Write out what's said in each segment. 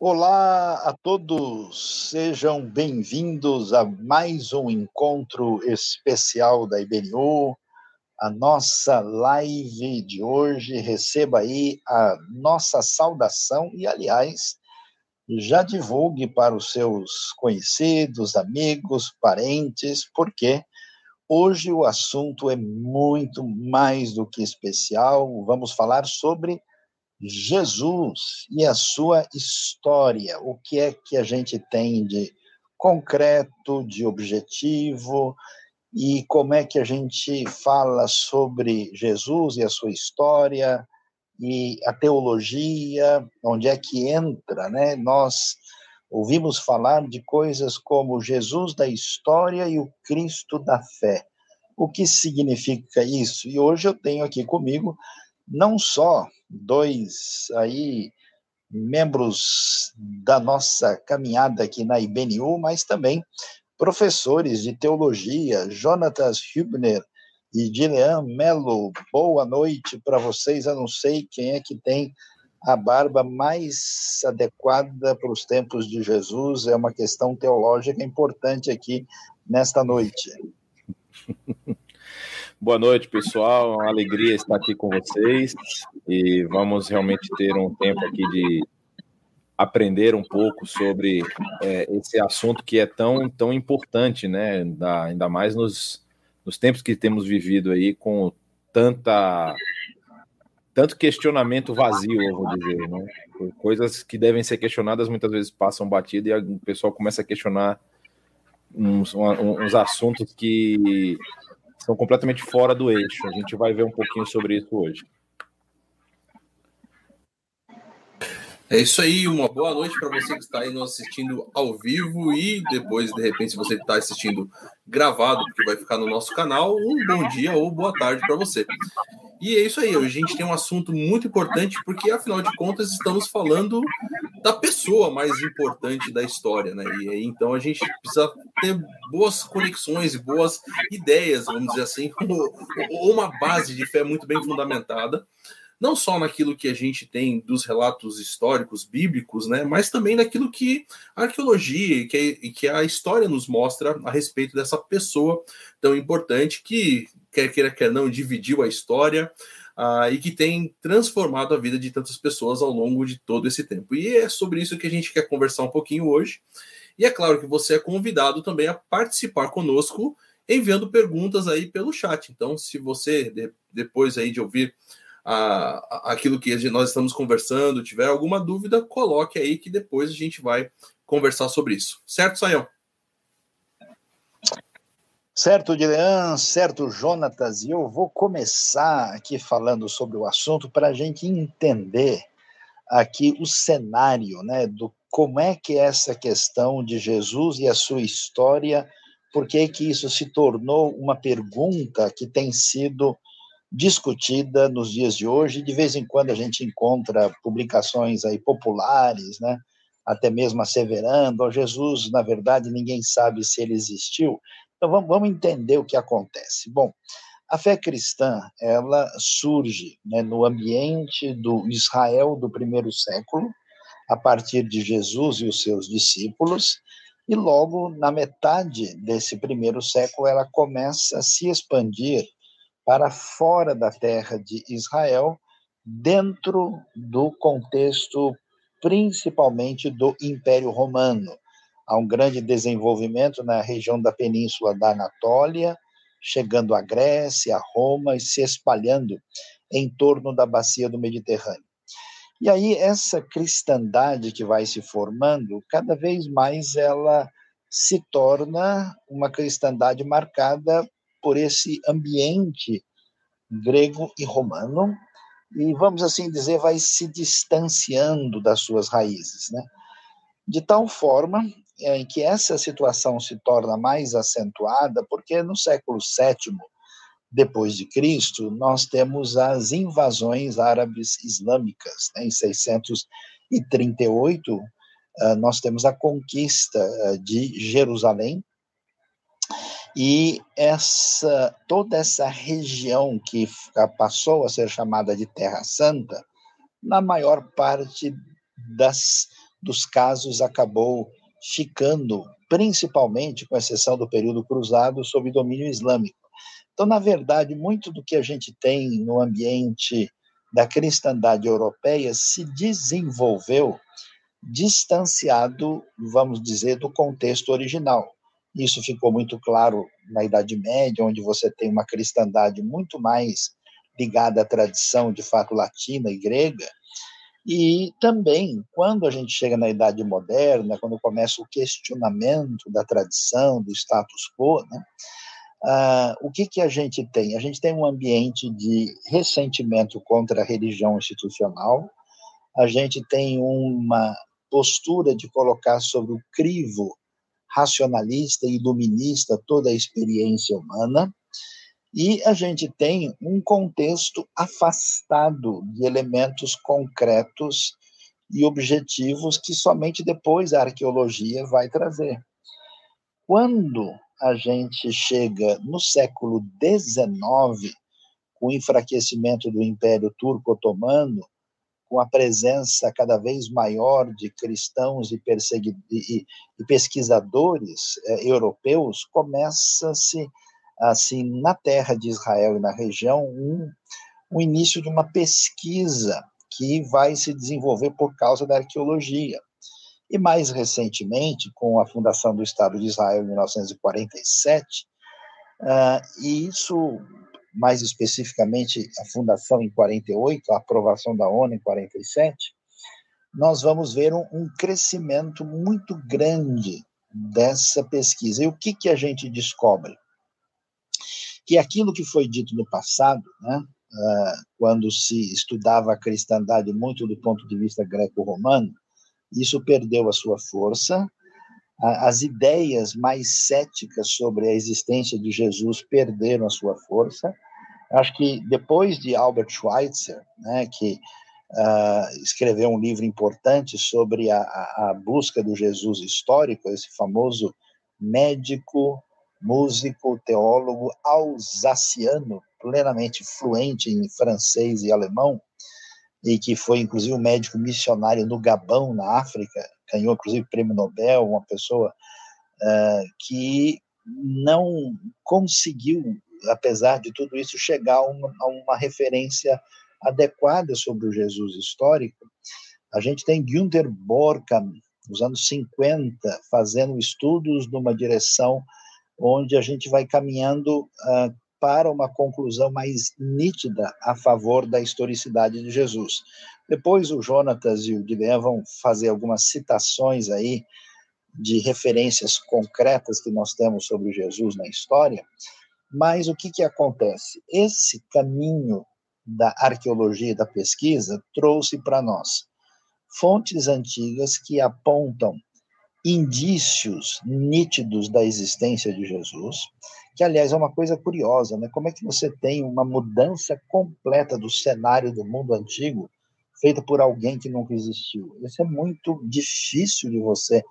Olá a todos, sejam bem-vindos a mais um encontro especial da IBNU, a nossa live de hoje. Receba aí a nossa saudação e, aliás, já divulgue para os seus conhecidos, amigos, parentes, porque hoje o assunto é muito mais do que especial. Vamos falar sobre Jesus e a sua história. O que é que a gente tem de concreto, de objetivo, e como é que a gente fala sobre Jesus e a sua história e a teologia, onde é que entra, né? Nós ouvimos falar de coisas como Jesus da história e o Cristo da fé. O que significa isso? E hoje eu tenho aqui comigo não só dois aí membros da nossa caminhada aqui na IBNU, mas também professores de teologia, Jonatas Hübner e Gilean Mello. Boa noite para vocês. Eu não sei quem é que tem a barba mais adequada para os tempos de Jesus. É uma questão teológica importante aqui nesta noite. Boa noite, pessoal. É uma alegria estar aqui com vocês e vamos realmente ter um tempo aqui de aprender um pouco sobre é, esse assunto que é tão, tão importante, né? Da, ainda mais nos, nos tempos que temos vivido aí com tanta tanto questionamento vazio, eu vou dizer, né? Coisas que devem ser questionadas muitas vezes passam batido e o pessoal começa a questionar uns, uns assuntos que são completamente fora do eixo. A gente vai ver um pouquinho sobre isso hoje. É isso aí, uma boa noite para você que está aí nos assistindo ao vivo e depois, de repente, se você está assistindo gravado, porque vai ficar no nosso canal, um bom dia ou boa tarde para você. E é isso aí, hoje a gente tem um assunto muito importante, porque afinal de contas estamos falando da pessoa mais importante da história, né? E aí então a gente precisa ter boas conexões e boas ideias, vamos dizer assim, ou uma base de fé muito bem fundamentada não só naquilo que a gente tem dos relatos históricos bíblicos, né, mas também naquilo que a arqueologia e que, que, a história nos mostra a respeito dessa pessoa tão importante que quer queira, quer não, dividiu a história uh, e que tem transformado a vida de tantas pessoas ao longo de todo esse tempo. E é sobre isso que a gente quer conversar um pouquinho hoje. E é claro que você é convidado também a participar conosco enviando perguntas aí pelo chat. Então, se você, de, depois aí de ouvir a, aquilo que nós estamos conversando, tiver alguma dúvida, coloque aí que depois a gente vai conversar sobre isso. Certo, Sayão? Certo, Dilean, certo, Jonatas, e eu vou começar aqui falando sobre o assunto para a gente entender aqui o cenário, né, do como é que é essa questão de Jesus e a sua história, por que que isso se tornou uma pergunta que tem sido discutida nos dias de hoje, de vez em quando a gente encontra publicações aí populares, né, até mesmo asseverando, Jesus, na verdade, ninguém sabe se ele existiu, então vamos, vamos entender o que acontece. Bom, a fé cristã ela surge né, no ambiente do Israel do primeiro século, a partir de Jesus e os seus discípulos, e logo na metade desse primeiro século ela começa a se expandir para fora da terra de Israel, dentro do contexto principalmente do Império Romano há um grande desenvolvimento na região da península da Anatólia, chegando à Grécia, a Roma e se espalhando em torno da bacia do Mediterrâneo. E aí essa cristandade que vai se formando, cada vez mais ela se torna uma cristandade marcada por esse ambiente grego e romano, e vamos assim dizer, vai se distanciando das suas raízes, né? De tal forma é, em que essa situação se torna mais acentuada, porque no século VII depois de Cristo, nós temos as invasões árabes islâmicas. Né? Em 638, ah, nós temos a conquista ah, de Jerusalém, e essa toda essa região que passou a ser chamada de Terra Santa, na maior parte das dos casos acabou ficando, principalmente, com exceção do período cruzado, sob domínio islâmico. Então, na verdade, muito do que a gente tem no ambiente da cristandade europeia se desenvolveu distanciado, vamos dizer, do contexto original. Isso ficou muito claro na Idade Média, onde você tem uma cristandade muito mais ligada à tradição de fato latina e grega, e também, quando a gente chega na Idade Moderna, quando começa o questionamento da tradição, do status quo, né, Uh, o que, que a gente tem? A gente tem um ambiente de ressentimento contra a religião institucional, a gente tem uma postura de colocar sobre o crivo racionalista e iluminista toda a experiência humana, e a gente tem um contexto afastado de elementos concretos e objetivos que somente depois a arqueologia vai trazer. Quando a gente chega no século XIX, com o enfraquecimento do Império Turco-Otomano, com a presença cada vez maior de cristãos e, e, e pesquisadores eh, europeus, começa-se assim, na terra de Israel e na região, um, um início de uma pesquisa que vai se desenvolver por causa da arqueologia. E mais recentemente, com a fundação do Estado de Israel em 1947, uh, e isso, mais especificamente, a fundação em 48, a aprovação da ONU em 47, nós vamos ver um, um crescimento muito grande dessa pesquisa. E o que, que a gente descobre? que aquilo que foi dito no passado, né, uh, quando se estudava a cristandade muito do ponto de vista greco-romano, isso perdeu a sua força. As ideias mais céticas sobre a existência de Jesus perderam a sua força. Acho que depois de Albert Schweitzer, né, que uh, escreveu um livro importante sobre a, a busca do Jesus histórico, esse famoso médico músico, teólogo alsaciano, plenamente fluente em francês e alemão, e que foi inclusive um médico missionário no Gabão, na África, ganhou inclusive prêmio Nobel, uma pessoa uh, que não conseguiu, apesar de tudo isso, chegar a uma, a uma referência adequada sobre o Jesus histórico. A gente tem Günther Borkham, nos anos 50, fazendo estudos numa direção onde a gente vai caminhando uh, para uma conclusão mais nítida a favor da historicidade de Jesus. Depois o Jonatas e o Guilherme vão fazer algumas citações aí de referências concretas que nós temos sobre Jesus na história, mas o que, que acontece? Esse caminho da arqueologia e da pesquisa trouxe para nós fontes antigas que apontam indícios nítidos da existência de Jesus, que aliás é uma coisa curiosa, né? Como é que você tem uma mudança completa do cenário do mundo antigo feita por alguém que nunca existiu? Isso é muito difícil de você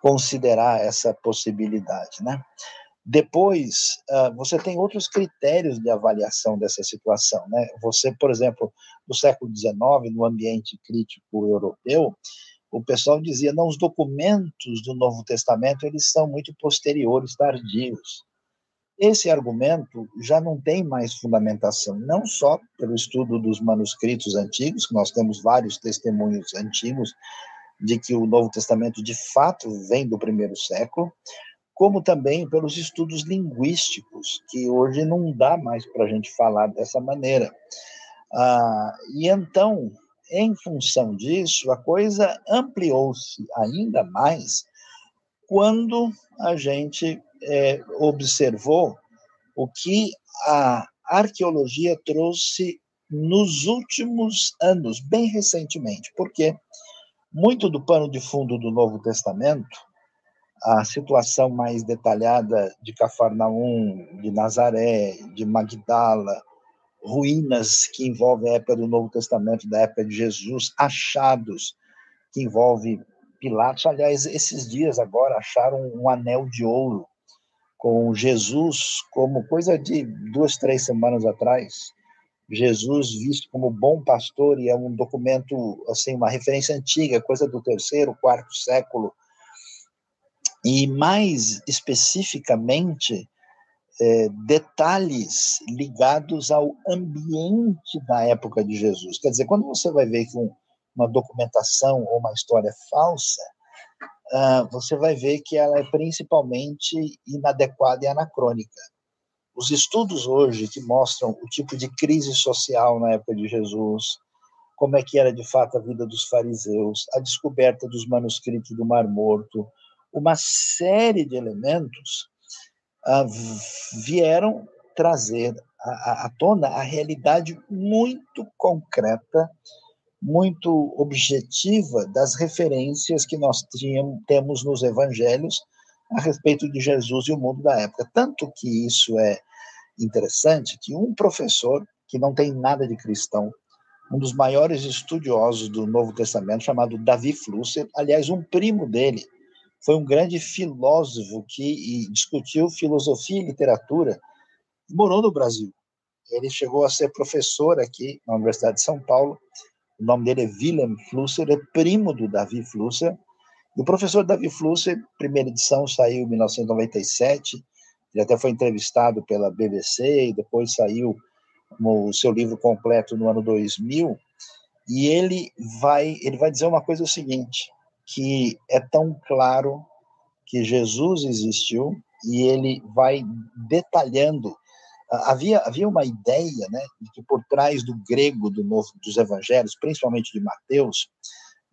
considerar essa possibilidade, né? Depois, uh, você tem outros critérios de avaliação dessa situação, né? Você, por exemplo, no século XIX, no ambiente crítico europeu, o pessoal dizia, não, os documentos do Novo Testamento, eles são muito posteriores, tardios. Esse argumento já não tem mais fundamentação, não só pelo estudo dos manuscritos antigos, que nós temos vários testemunhos antigos de que o Novo Testamento de fato vem do primeiro século, como também pelos estudos linguísticos, que hoje não dá mais para a gente falar dessa maneira. Ah, e então, em função disso, a coisa ampliou-se ainda mais quando a gente é, observou o que a arqueologia trouxe nos últimos anos, bem recentemente, porque muito do pano de fundo do Novo Testamento, a situação mais detalhada de Cafarnaum, de Nazaré, de Magdala, ruínas que envolvem a época do Novo Testamento, da época de Jesus, achados que envolvem Pilatos. Aliás, esses dias agora acharam um anel de ouro com Jesus, como coisa de duas, três semanas atrás, Jesus visto como bom pastor e é um documento assim uma referência antiga, coisa do terceiro, quarto século. E mais especificamente é, detalhes ligados ao ambiente da época de Jesus. Quer dizer, quando você vai ver que um, uma documentação ou uma história falsa, uh, você vai ver que ela é principalmente inadequada e anacrônica. Os estudos hoje que mostram o tipo de crise social na época de Jesus, como é que era de fato a vida dos fariseus, a descoberta dos manuscritos do Mar Morto, uma série de elementos uh, vieram trazer à, à tona a realidade muito concreta, muito objetiva das referências que nós tínhamos, temos nos evangelhos a respeito de Jesus e o mundo da época. Tanto que isso é interessante que um professor que não tem nada de cristão, um dos maiores estudiosos do Novo Testamento, chamado Davi Flusser, aliás, um primo dele, foi um grande filósofo que discutiu filosofia e literatura, morou no Brasil. Ele chegou a ser professor aqui na Universidade de São Paulo. O nome dele é Willem Flusser, é primo do Davi Flusser, e o professor Davi Flusser, primeira edição saiu em 1997, ele até foi entrevistado pela BBC e depois saiu o seu livro completo no ano 2000, e ele vai, ele vai dizer uma coisa o seguinte, que é tão claro que Jesus existiu e ele vai detalhando havia havia uma ideia né de que por trás do grego do novo dos evangelhos principalmente de Mateus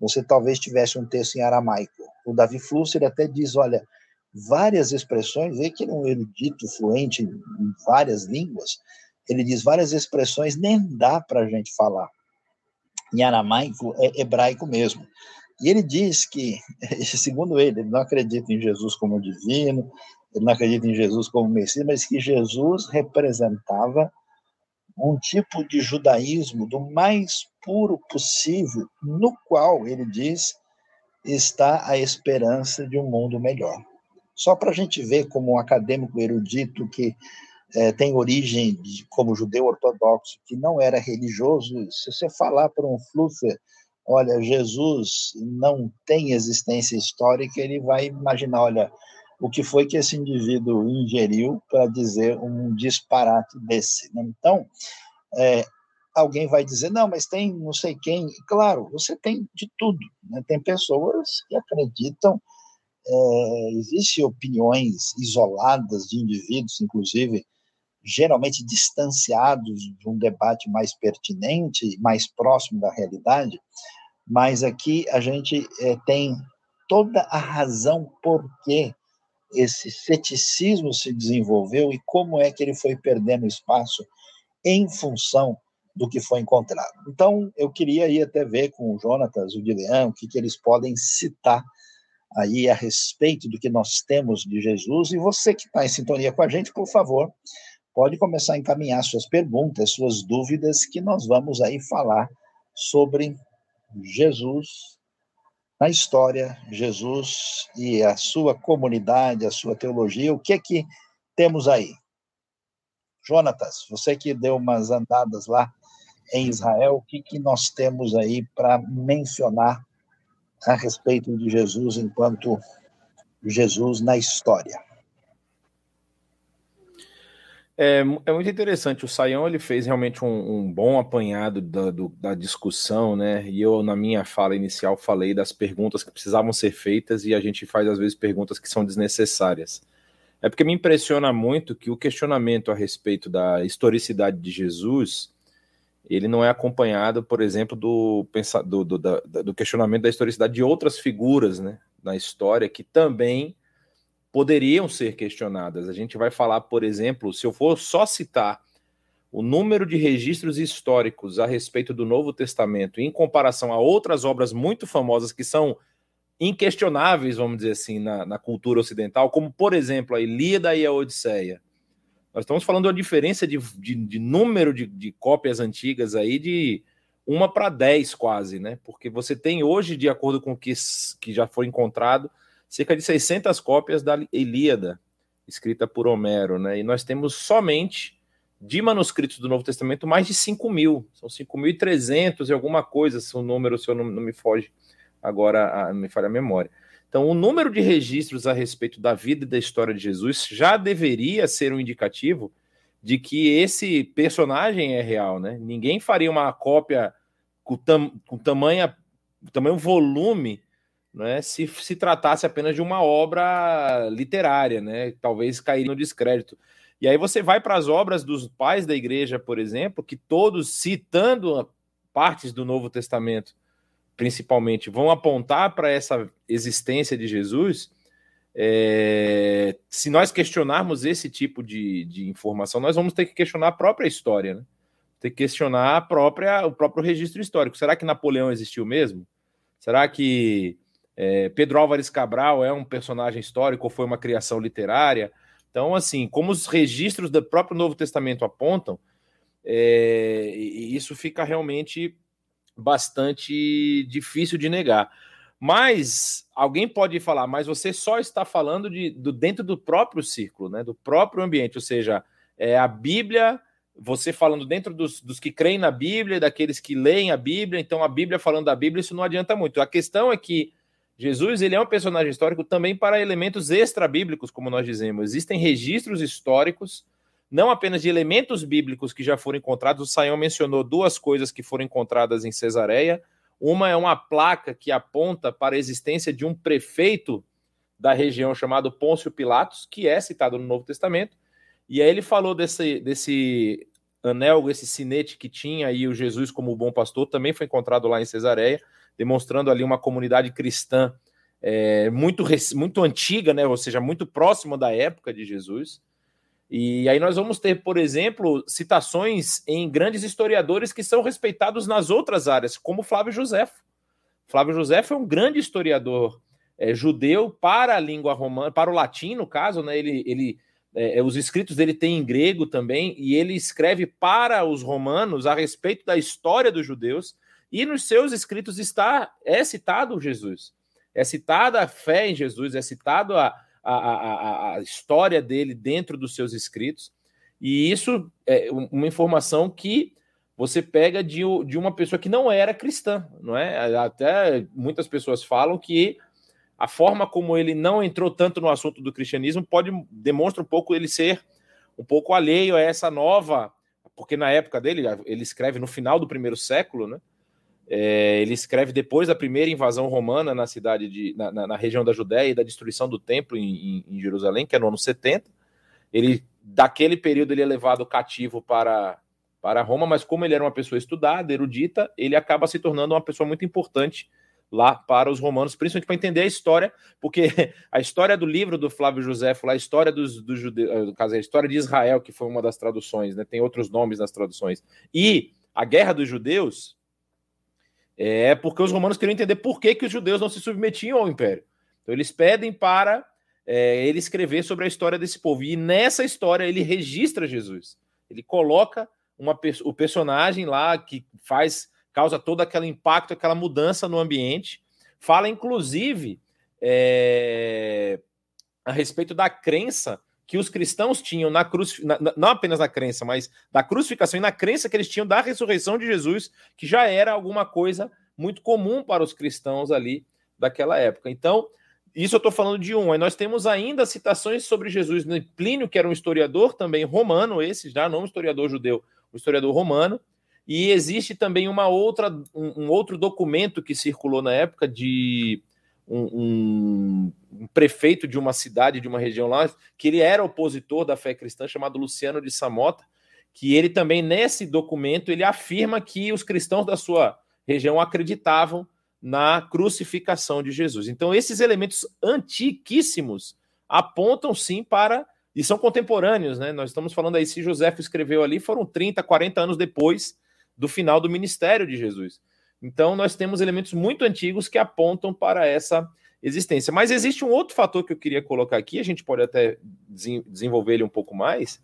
você talvez tivesse um texto em aramaico. O Davi Flusser até diz, olha, várias expressões, vê que ele é um erudito fluente em várias línguas, ele diz várias expressões nem dá para a gente falar. Em aramaico é hebraico mesmo. E ele diz que, segundo ele, ele não acredita em Jesus como divino, não acredita em Jesus como Messias, mas que Jesus representava um tipo de judaísmo do mais puro possível, no qual, ele diz, está a esperança de um mundo melhor. Só para a gente ver como um acadêmico erudito que é, tem origem de, como judeu ortodoxo, que não era religioso, se você falar para um Fluffer, olha, Jesus não tem existência histórica, ele vai imaginar, olha, o que foi que esse indivíduo ingeriu para dizer um disparate desse. Né? Então, é, alguém vai dizer, não, mas tem não sei quem. Claro, você tem de tudo. Né? Tem pessoas que acreditam, é, existem opiniões isoladas de indivíduos, inclusive, geralmente distanciados de um debate mais pertinente, mais próximo da realidade, mas aqui a gente é, tem toda a razão por que esse ceticismo se desenvolveu e como é que ele foi perdendo espaço em função do que foi encontrado. Então, eu queria ir até ver com o Jonatas, o Dileão, o que, que eles podem citar aí a respeito do que nós temos de Jesus. E você que está em sintonia com a gente, por favor, pode começar a encaminhar suas perguntas, suas dúvidas, que nós vamos aí falar sobre Jesus na história, Jesus e a sua comunidade, a sua teologia. O que é que temos aí? Jonatas, você que deu umas andadas lá em Israel, o que, que nós temos aí para mencionar a respeito de Jesus enquanto Jesus na história? É, é muito interessante. O Saião ele fez realmente um, um bom apanhado da, do, da discussão, né? E eu, na minha fala inicial, falei das perguntas que precisavam ser feitas e a gente faz, às vezes, perguntas que são desnecessárias. É porque me impressiona muito que o questionamento a respeito da historicidade de Jesus ele não é acompanhado, por exemplo, do, do, do, do questionamento da historicidade de outras figuras né, na história que também poderiam ser questionadas. A gente vai falar, por exemplo, se eu for só citar o número de registros históricos a respeito do Novo Testamento em comparação a outras obras muito famosas que são inquestionáveis, vamos dizer assim, na, na cultura ocidental, como, por exemplo, a Ilíada e a Odisseia nós estamos falando de diferença de, de, de número de, de, cópias antigas aí de uma para dez quase, né? Porque você tem hoje, de acordo com o que, que já foi encontrado, cerca de 600 cópias da Ilíada, escrita por Homero, né? E nós temos somente de manuscritos do Novo Testamento, mais de 5 mil. São 5.300 e alguma coisa, se o número, se eu não, não me foge agora, a, me falha a memória. Então, o número de registros a respeito da vida e da história de Jesus já deveria ser um indicativo de que esse personagem é real, né? Ninguém faria uma cópia com, tam, com tamanho, tamanho volume né, se se tratasse apenas de uma obra literária, né? Talvez cairia no descrédito. E aí você vai para as obras dos pais da igreja, por exemplo, que todos citando partes do Novo Testamento, principalmente, vão apontar para essa existência de Jesus. É, se nós questionarmos esse tipo de, de informação, nós vamos ter que questionar a própria história, né? Ter que questionar a própria, o próprio registro histórico. Será que Napoleão existiu mesmo? Será que é, Pedro Álvares Cabral é um personagem histórico ou foi uma criação literária? Então, assim, como os registros do próprio Novo Testamento apontam, é, isso fica realmente bastante difícil de negar. Mas alguém pode falar, mas você só está falando de, do, dentro do próprio círculo, né, do próprio ambiente, ou seja, é a Bíblia, você falando dentro dos, dos que creem na Bíblia, daqueles que leem a Bíblia, então a Bíblia falando da Bíblia, isso não adianta muito. A questão é que Jesus ele é um personagem histórico também para elementos extra-bíblicos, como nós dizemos. Existem registros históricos, não apenas de elementos bíblicos que já foram encontrados. O Saião mencionou duas coisas que foram encontradas em Cesareia. Uma é uma placa que aponta para a existência de um prefeito da região chamado Pôncio Pilatos, que é citado no Novo Testamento. E aí ele falou desse, desse anel, esse sinete que tinha aí o Jesus como bom pastor, também foi encontrado lá em Cesareia demonstrando ali uma comunidade cristã é, muito, muito antiga, né? ou seja, muito próxima da época de Jesus. E aí nós vamos ter, por exemplo, citações em grandes historiadores que são respeitados nas outras áreas, como Flávio José. Flávio José é um grande historiador é, judeu para a língua romana, para o latim, no caso, né? Ele, ele é, os escritos dele têm em grego também, e ele escreve para os romanos a respeito da história dos judeus e nos seus escritos está é citado Jesus, é citada a fé em Jesus, é citado a, a, a, a história dele dentro dos seus escritos. E isso é uma informação que você pega de, de uma pessoa que não era cristã, não é? Até muitas pessoas falam que a forma como ele não entrou tanto no assunto do cristianismo pode demonstra um pouco ele ser um pouco alheio a essa nova, porque na época dele ele escreve no final do primeiro século, né? É, ele escreve depois da primeira invasão romana na cidade de na, na, na região da Judéia e da destruição do templo em, em, em, Jerusalém, que é no ano 70. Ele daquele período ele é levado cativo para para Roma, mas como ele era uma pessoa estudada, erudita, ele acaba se tornando uma pessoa muito importante lá para os romanos, principalmente para entender a história, porque a história do livro do Flávio José, a história dos, dos judeus, eh, caso, a história de Israel, que foi uma das traduções, né, tem outros nomes nas traduções, e a Guerra dos Judeus, é porque os romanos queriam entender por que, que os judeus não se submetiam ao império. Então eles pedem para é, ele escrever sobre a história desse povo. E nessa história ele registra Jesus. Ele coloca uma, o personagem lá que faz, causa todo aquele impacto, aquela mudança no ambiente. Fala, inclusive, é, a respeito da crença que os cristãos tinham na cruz, não apenas na crença, mas da crucificação e na crença que eles tinham da ressurreição de Jesus, que já era alguma coisa muito comum para os cristãos ali daquela época. Então, isso eu estou falando de um. Aí nós temos ainda citações sobre Jesus no Plínio, que era um historiador também romano, esse já não um historiador judeu, um historiador romano. E existe também uma outra, um, um outro documento que circulou na época de um, um, um, prefeito de uma cidade, de uma região lá, que ele era opositor da fé cristã, chamado Luciano de Samota, que ele também, nesse documento, ele afirma que os cristãos da sua região acreditavam na crucificação de Jesus. Então, esses elementos antiquíssimos apontam sim para. E são contemporâneos, né? Nós estamos falando aí, se José escreveu ali, foram 30, 40 anos depois do final do ministério de Jesus. Então, nós temos elementos muito antigos que apontam para essa existência. Mas existe um outro fator que eu queria colocar aqui, a gente pode até desenvolver ele um pouco mais,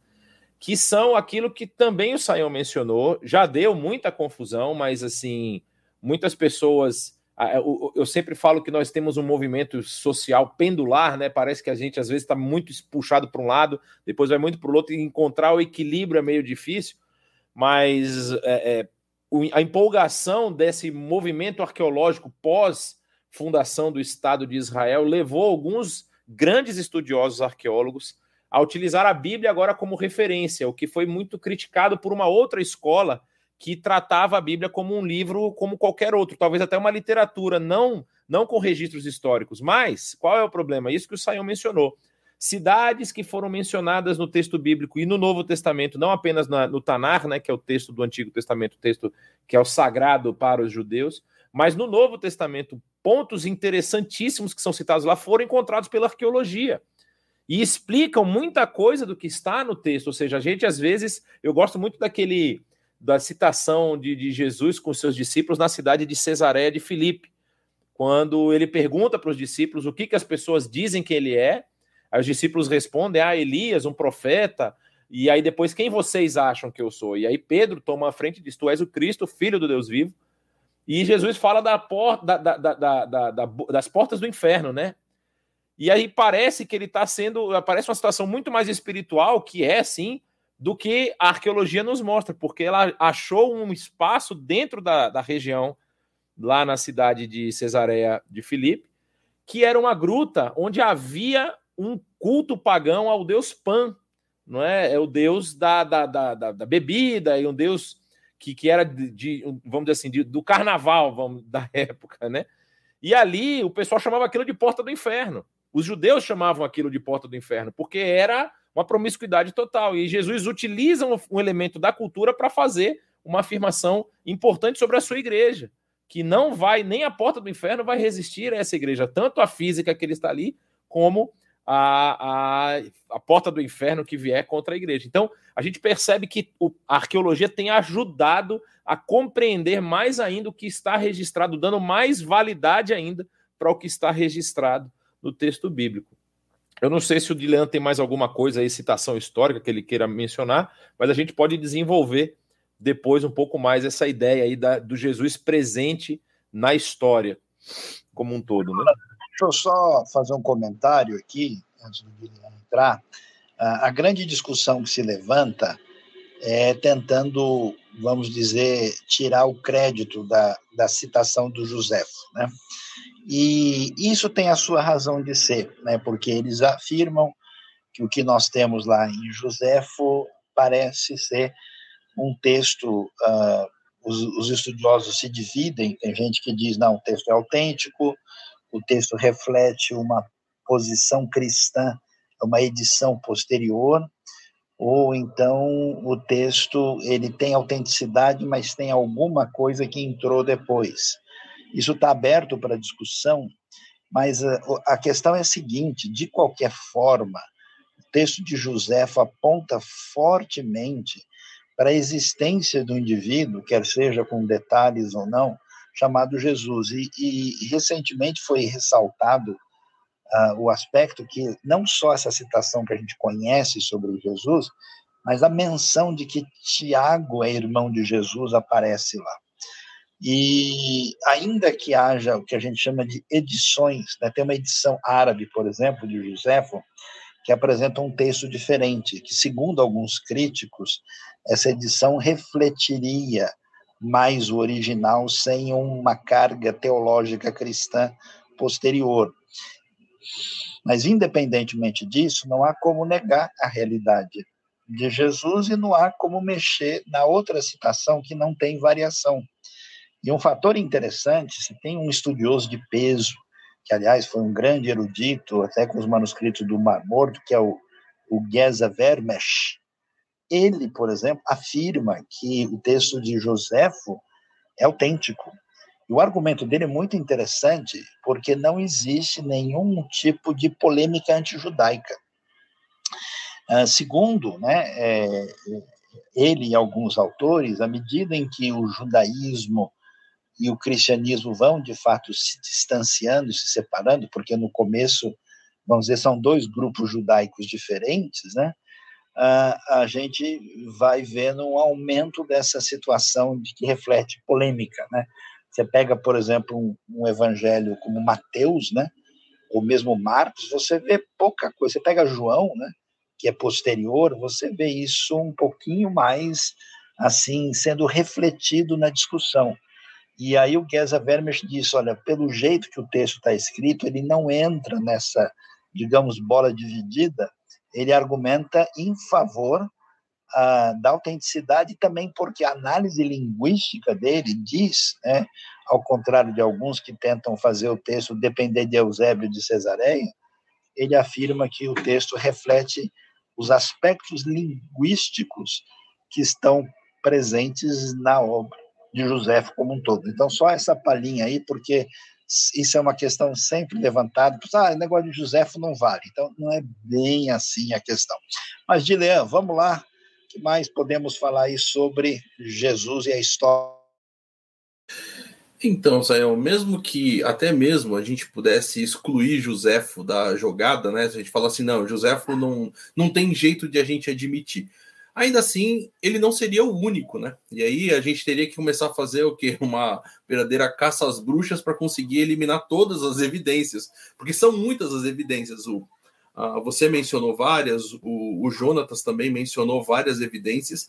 que são aquilo que também o Sayão mencionou, já deu muita confusão, mas assim, muitas pessoas eu sempre falo que nós temos um movimento social pendular, né? Parece que a gente às vezes está muito puxado para um lado, depois vai muito para o outro, e encontrar o equilíbrio é meio difícil, mas é, é, a empolgação desse movimento arqueológico pós-fundação do Estado de Israel levou alguns grandes estudiosos arqueólogos a utilizar a Bíblia agora como referência, o que foi muito criticado por uma outra escola que tratava a Bíblia como um livro como qualquer outro, talvez até uma literatura, não não com registros históricos. Mas qual é o problema? Isso que o Sayão mencionou. Cidades que foram mencionadas no texto bíblico e no Novo Testamento, não apenas na, no Tanar, né, que é o texto do Antigo Testamento, o texto que é o sagrado para os judeus, mas no Novo Testamento, pontos interessantíssimos que são citados lá foram encontrados pela arqueologia e explicam muita coisa do que está no texto. Ou seja, a gente às vezes, eu gosto muito daquele da citação de, de Jesus com seus discípulos na cidade de Cesareia de Filipe, quando ele pergunta para os discípulos o que, que as pessoas dizem que ele é, aí os discípulos respondem, ah, Elias, um profeta, e aí depois, quem vocês acham que eu sou? E aí Pedro toma a frente e diz, tu és o Cristo, filho do Deus vivo, e Jesus fala da porta, da, da, da, das portas do inferno, né? E aí parece que ele está sendo, parece uma situação muito mais espiritual, que é, sim, do que a arqueologia nos mostra, porque ela achou um espaço dentro da, região, lá na cidade de Cesareia de Filipe, que era uma gruta onde havia um culto pagão ao deus Pan, não é? É o deus da, da, da, da bebida e um deus que, que era de, de vamos dizer assim, de, do carnaval vamos, da época, né? E ali o pessoal chamava aquilo de porta do inferno. Os judeus chamavam aquilo de porta do inferno, porque era uma promiscuidade total. E Jesus utiliza um, um elemento da cultura para fazer uma afirmação importante sobre a sua igreja, que não vai, nem a porta do inferno vai resistir a essa igreja, tanto a física que ele está ali, como a, a, a porta do inferno que vier contra a igreja. Então, a gente percebe que o, a arqueologia tem ajudado a compreender mais ainda o que está registrado, dando mais validade ainda para o que está registrado no texto bíblico. Eu não sei se o Dilean tem mais alguma coisa aí, citação histórica que ele queira mencionar, mas a gente pode desenvolver depois um pouco mais essa ideia aí da, do Jesus presente na história como um todo. Né? Deixa eu só fazer um comentário aqui, antes Dilean entrar. A grande discussão que se levanta é tentando, vamos dizer, tirar o crédito da, da citação do Joséfo, né? E isso tem a sua razão de ser, né? porque eles afirmam que o que nós temos lá em Joséfo parece ser um texto. Uh, os, os, estudiosos se dividem, tem gente que diz, não, o texto é autêntico, o texto reflete uma posição cristã, uma edição posterior, ou então o texto ele tem autenticidade, mas tem alguma coisa que entrou depois. Isso está aberto para discussão, mas a, a questão é a seguinte: de qualquer forma, o texto de José aponta fortemente para a existência do indivíduo, quer seja com detalhes ou não, chamado Jesus. E, e, recentemente foi ressaltado uh, o aspecto que não só essa citação que a gente conhece sobre Jesus, mas a menção de que Tiago é irmão de Jesus aparece lá. E ainda que haja o que a gente chama de edições, né, tem uma edição árabe, por exemplo, de Joséfo, que apresenta um texto diferente, que, segundo alguns críticos, essa edição refletiria mais o original sem uma carga teológica cristã posterior. Mas, independentemente disso, não há como negar a realidade de Jesus e não há como mexer na outra citação que não tem variação e um fator interessante, se tem um estudioso de peso, que aliás foi um grande erudito, até com os manuscritos do Mar Morto, que é o, o Geza Vermesh, ele, por exemplo, afirma que o texto de Joséfo é autêntico. E o argumento dele é muito interessante, porque não existe nenhum tipo de polêmica antijudaica. Uh, segundo, né, é, ele e alguns autores, à medida em que o judaísmo e o cristianismo vão, de fato, se distanciando, se separando, porque no começo, vamos dizer, são dois grupos judaicos diferentes, né? A gente vai vendo um aumento dessa situação de que reflete polêmica, né? Você pega, por exemplo, um, um evangelho como Mateus, né? ou mesmo Marcos, você vê pouca coisa. Você pega João, né? que é posterior, você vê isso um pouquinho mais assim sendo refletido na discussão. E aí o Gesa Vermes disse, olha, pelo jeito que o texto está escrito, ele não entra nessa, digamos, bola dividida, ele argumenta em favor ah, da autenticidade também porque a análise linguística dele diz, né, ao contrário de alguns que tentam fazer o texto depender de Eusébio de Cesareia, ele afirma que o texto reflete os aspectos linguísticos que estão presentes na obra de José como um todo. Então, só essa palhinha aí, porque isso é uma questão sempre levantada. Ah, o negócio de Josefo não vale. Então, não é bem assim a questão. Mas, Dilean, vamos lá. O que mais podemos falar aí sobre Jesus e a história? Então, Sayão, mesmo que até mesmo a gente pudesse excluir Josefo da jogada, né? Se a gente fala assim, não, Josefo não, não tem jeito de a gente admitir ainda assim ele não seria o único, né? E aí a gente teria que começar a fazer o quê? Uma verdadeira caça às bruxas para conseguir eliminar todas as evidências, porque são muitas as evidências. O, uh, você mencionou várias, o, o Jonatas também mencionou várias evidências,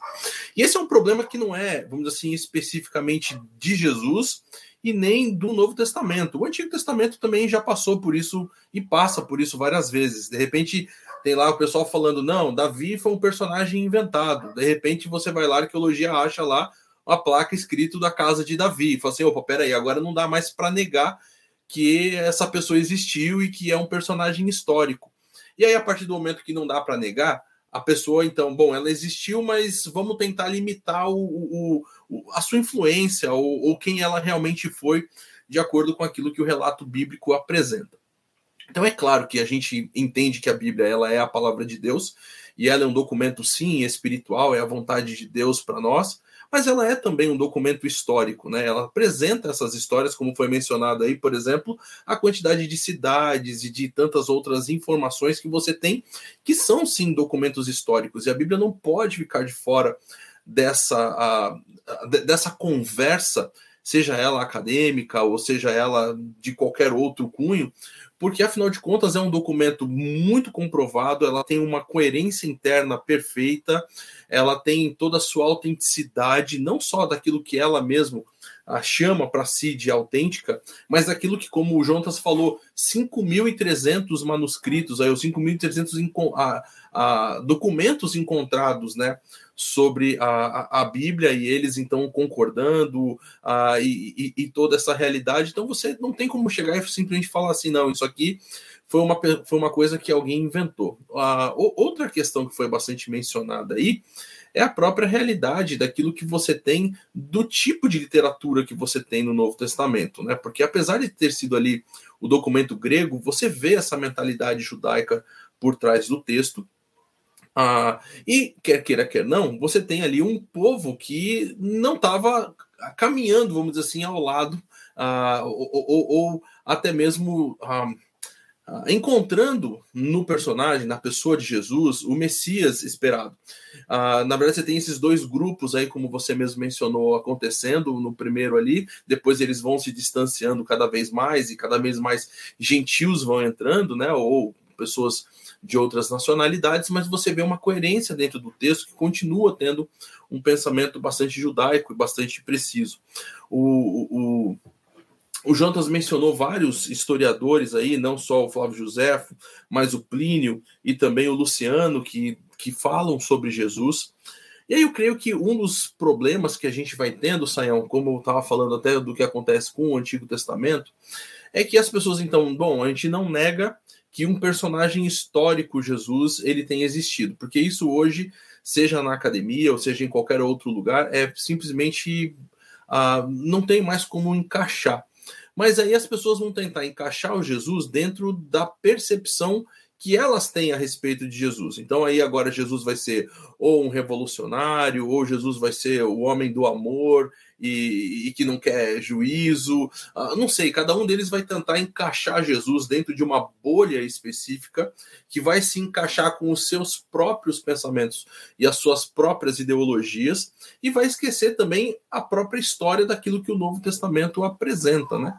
e esse é um problema que não é, vamos dizer assim, especificamente de Jesus e nem do Novo Testamento. O Antigo Testamento também já passou por isso e passa por isso várias vezes. De repente, tem lá o pessoal falando, não, Davi foi um personagem inventado. De repente você vai lá, a arqueologia acha lá uma placa escrito da casa de Davi. Fala assim, opa, peraí, agora não dá mais para negar que essa pessoa existiu e que é um personagem histórico. E aí, a partir do momento que não dá para negar, a pessoa, então, bom, ela existiu, mas vamos tentar limitar o, o, o a sua influência ou, ou quem ela realmente foi, de acordo com aquilo que o relato bíblico apresenta. Então é claro que a gente entende que a Bíblia ela é a palavra de Deus e ela é um documento sim espiritual, é a vontade de Deus para nós, mas ela é também um documento histórico, né? Ela apresenta essas histórias, como foi mencionado aí, por exemplo, a quantidade de cidades e de tantas outras informações que você tem, que são sim documentos históricos, e a Bíblia não pode ficar de fora dessa, a, dessa conversa, seja ela acadêmica ou seja ela de qualquer outro cunho, porque afinal de contas é um documento muito comprovado, ela tem uma coerência interna perfeita, ela tem toda a sua autenticidade, não só daquilo que ela mesma a chama para si de autêntica, mas daquilo que, como o Jontas falou, 5.300 manuscritos, aí, os 5.300 documentos encontrados, né, sobre a, a, Bíblia e eles então concordando uh, e, e, e, toda essa realidade. Então você não tem como chegar e simplesmente falar assim, não, isso aqui foi uma, foi uma coisa que alguém inventou. Uh, outra questão que foi bastante mencionada aí é a própria realidade daquilo que você tem, do tipo de literatura que você tem no Novo Testamento, né? Porque apesar de ter sido ali o documento grego, você vê essa mentalidade judaica por trás do texto. Ah, e quer queira, quer não, você tem ali um povo que não estava caminhando, vamos dizer assim, ao lado, ah, ou, ou, ou, até mesmo. Ah, encontrando no personagem, na pessoa de Jesus, o Messias esperado. Uh, na verdade, você tem esses dois grupos aí, como você mesmo mencionou, acontecendo no primeiro ali, depois eles vão se distanciando cada vez mais e cada vez mais gentios vão entrando, né? Ou pessoas de outras nacionalidades, mas você vê uma coerência dentro do texto que continua tendo um pensamento bastante judaico e bastante preciso. o, o o Jonas mencionou vários historiadores aí, não só o Flávio Josefo, mas o Plínio e também o Luciano, que, que falam sobre Jesus. E aí eu creio que um dos problemas que a gente vai tendo, Saião, como eu estava falando até do que acontece com o Antigo Testamento, é que as pessoas, então, bom, a gente não nega que um personagem histórico, Jesus, ele tem existido, porque isso hoje, seja na academia ou seja em qualquer outro lugar, é simplesmente uh, não tem mais como encaixar. Mas aí as pessoas vão tentar encaixar o Jesus dentro da percepção que elas têm a respeito de Jesus. Então aí agora Jesus vai ser ou um revolucionário, ou Jesus vai ser o homem do amor e, e que não quer juízo. Uh, não sei, cada um deles vai tentar encaixar Jesus dentro de uma bolha específica que vai se encaixar com os seus próprios pensamentos e as suas próprias ideologias e vai esquecer também a própria história daquilo que o Novo Testamento apresenta, né?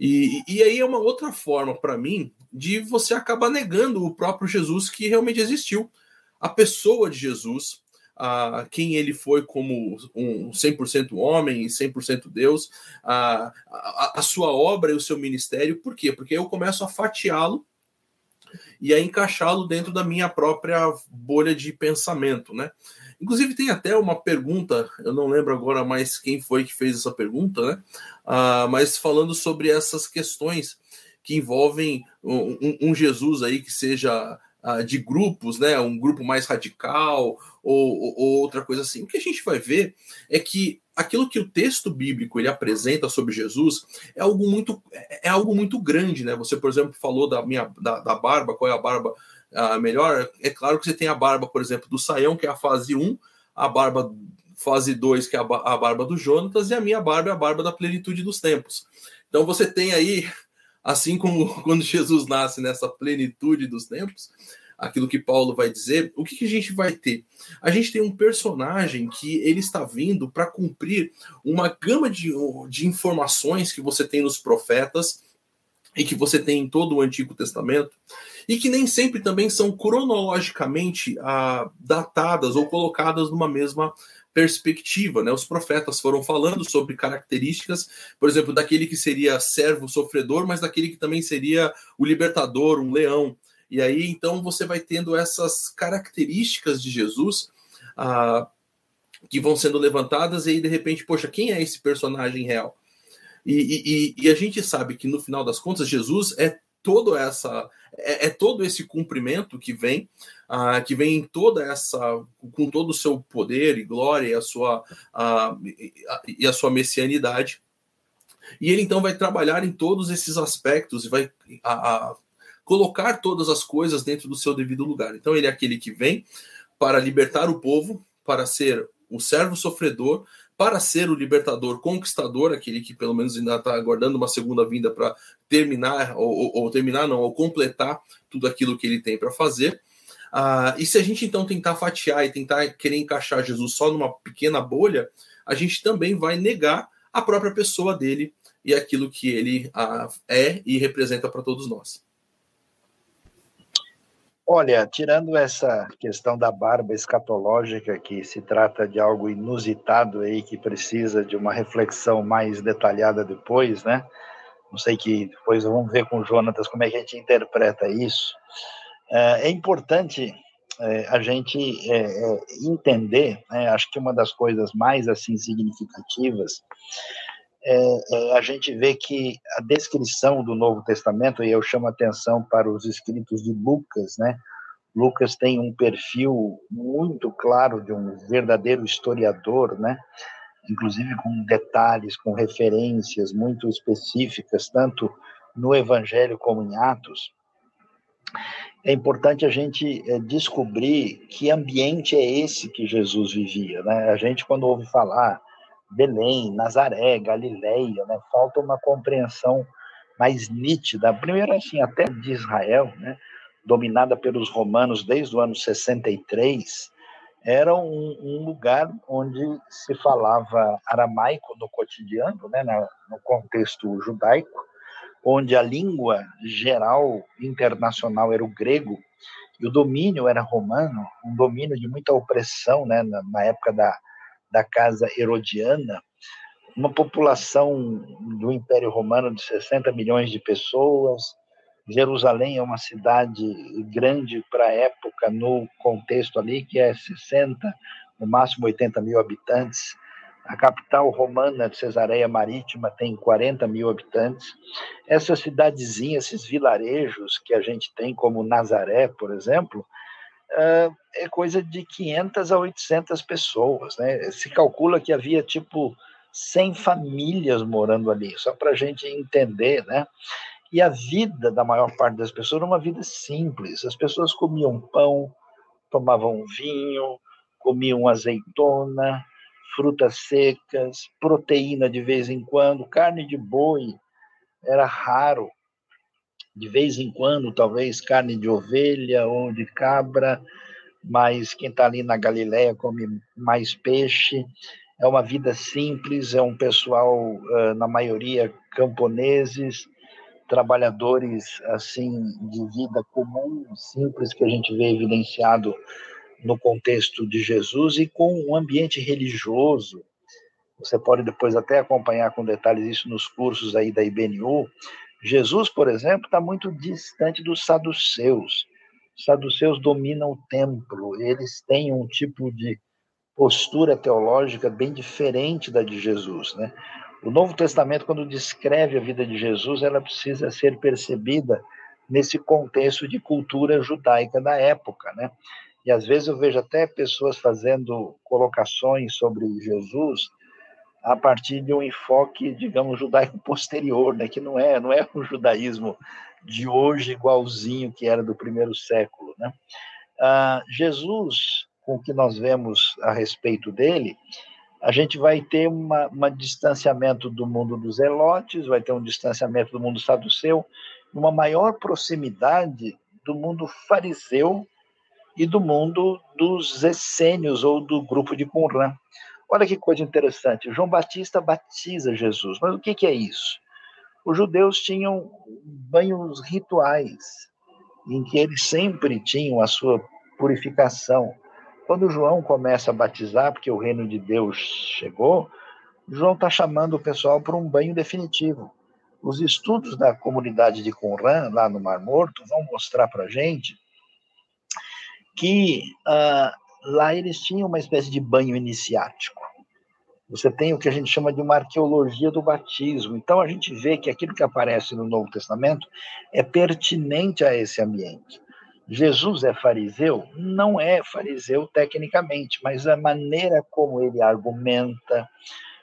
E, e aí é uma outra forma para mim de você acabar negando o próprio Jesus que realmente existiu. A pessoa de Jesus, a quem ele foi como um 100% homem e 100% Deus, a, a, a, sua obra e o seu ministério. Por quê? Porque eu começo a fatiá-lo e a encaixá-lo dentro da minha própria bolha de pensamento, né? Inclusive tem até uma pergunta, eu não lembro agora mais quem foi que fez essa pergunta, né? Ah, mas falando sobre essas questões que envolvem um, um Jesus aí que seja uh, de grupos, né? Um grupo mais radical ou, ou, ou, outra coisa assim. O que a gente vai ver é que aquilo que o texto bíblico ele apresenta sobre Jesus é algo muito é, algo muito grande, né? Você, por exemplo, falou da minha da, da barba, qual é a barba uh, melhor? É claro que você tem a barba, por exemplo, do Saião, que é a fase 1, a barba fase 2, que é a, a barba do Jonatas, e a minha barba é a barba da plenitude dos tempos. Então você tem aí assim como quando Jesus nasce nessa plenitude dos tempos, aquilo que Paulo vai dizer, o que, que, a gente vai ter? A gente tem um personagem que ele está vindo para cumprir uma gama de, de informações que você tem nos profetas e que você tem em todo o Antigo Testamento, e que nem sempre também são cronologicamente ah, datadas ou colocadas numa mesma perspectiva, né? Os profetas foram falando sobre características, por exemplo, daquele que seria servo sofredor, mas daquele que também seria o libertador, um leão. E aí, então, você vai tendo essas características de Jesus ah, que vão sendo levantadas, e aí, de repente, poxa, quem é esse personagem real? E, e, e a gente sabe que, no final das contas, Jesus é todo essa é, é, todo esse cumprimento que vem uh, que vem toda essa com todo o seu poder e glória e a sua uh, e a sua messianidade e ele então vai trabalhar em todos esses aspectos e vai colocar todas as coisas dentro do seu devido lugar então ele é aquele que vem para libertar o povo para ser o servo sofredor para ser o libertador conquistador, aquele que pelo menos ainda está aguardando uma segunda vinda para terminar, ou, ou, terminar, não, ou completar tudo aquilo que ele tem para fazer. Ah, e se a gente então tentar fatiar e tentar querer encaixar Jesus só numa pequena bolha, a gente também vai negar a própria pessoa dele e aquilo que ele ah, é e representa para todos nós. Olha, tirando essa questão da barba escatológica, que se trata de algo inusitado aí, que precisa de uma reflexão mais detalhada depois, né? Não sei que depois vamos ver com o Jonatas como é que a gente interpreta isso. É, é importante é, a gente é, entender, né? acho que uma das coisas mais assim significativas é, é, a gente vê que a descrição do Novo Testamento, e eu chamo atenção para os escritos de Lucas, né? Lucas tem um perfil muito claro de um verdadeiro historiador, né? Inclusive com detalhes, com referências muito específicas, tanto no Evangelho como em Atos. É importante a gente é, descobrir que ambiente é esse que Jesus vivia, né? A gente quando ouve falar Belém, Nazaré, Galileia, né? Falta uma compreensão mais nítida. Primeiro, assim, até de Israel, né? Dominada pelos romanos desde o ano 63, era um, um lugar onde se falava aramaico no cotidiano, né? no contexto judaico, onde a língua geral internacional era o grego e o domínio era romano, um domínio de muita opressão, né? na, na época da da casa herodiana, uma população do Império Romano de 60 milhões de pessoas. Jerusalém é uma cidade grande para a época, no contexto ali, que é 60, no máximo 80 mil habitantes. A capital romana de Cesareia Marítima tem 40 mil habitantes. Essas cidadezinhas, esses vilarejos que a gente tem, como Nazaré, por exemplo, uh, é coisa de 500 a 800 pessoas. Né? Se calcula que havia tipo 100 famílias morando ali, só para a gente entender, né? E a vida da maior parte das pessoas era uma vida simples. As pessoas comiam pão, tomavam vinho, comiam azeitona, frutas secas, proteína de vez em quando, carne de boi era raro, de vez em quando, talvez carne de ovelha ou de cabra, mas quem está ali na Galileia come mais peixe. É uma vida simples, é um pessoal, na maioria, camponeses, trabalhadores assim de vida comum, simples, que a gente vê evidenciado no contexto de Jesus e com um ambiente religioso. Você pode depois até acompanhar com detalhes isso nos cursos aí da IBNU. Jesus, por exemplo, está muito distante dos saduceus. Os saduceus dominam o templo, eles têm um tipo de postura teológica bem diferente da de Jesus, né? O Novo Testamento, quando descreve a vida de Jesus, ela precisa ser percebida nesse contexto de cultura judaica da época, né? E às vezes eu vejo até pessoas fazendo colocações sobre Jesus a partir de um enfoque, digamos, judaico posterior, né? Que não é, não é o judaísmo de hoje igualzinho que era do primeiro século, né? Ah, Jesus, com o que nós vemos a respeito dele, a gente vai ter uma distanciamento do mundo dos elotes, vai ter um distanciamento do mundo saduceu, uma maior proximidade do mundo fariseu e do mundo dos essênios ou do grupo de Qumran. Olha que coisa interessante. João Batista batiza Jesus. Mas o que, que é isso? Os judeus tinham banhos rituais, em que eles sempre tinham a sua purificação. Quando João começa a batizar, porque o reino de Deus chegou, João está chamando o pessoal para um banho definitivo. Os estudos da comunidade de Qumran, lá no Mar Morto, vão mostrar para a gente que uh, lá eles tinham uma espécie de banho iniciático. Você tem o que a gente chama de uma arqueologia do batismo. Então a gente vê que aquilo que aparece no Novo Testamento é pertinente a esse ambiente. Jesus é fariseu? Não é fariseu tecnicamente, mas a maneira como ele argumenta,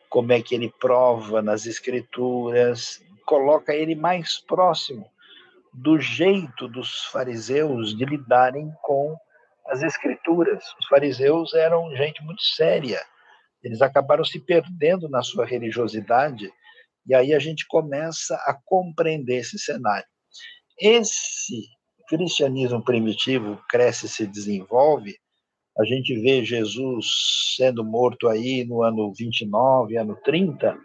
como é que ele prova nas escrituras, coloca ele mais próximo do jeito dos fariseus de lidarem com as escrituras. Os fariseus eram gente muito séria. Eles acabaram se perdendo na sua religiosidade e aí a gente começa a compreender esse cenário. Esse cristianismo primitivo cresce e se desenvolve. A gente vê Jesus sendo morto aí no ano 29, ano 30,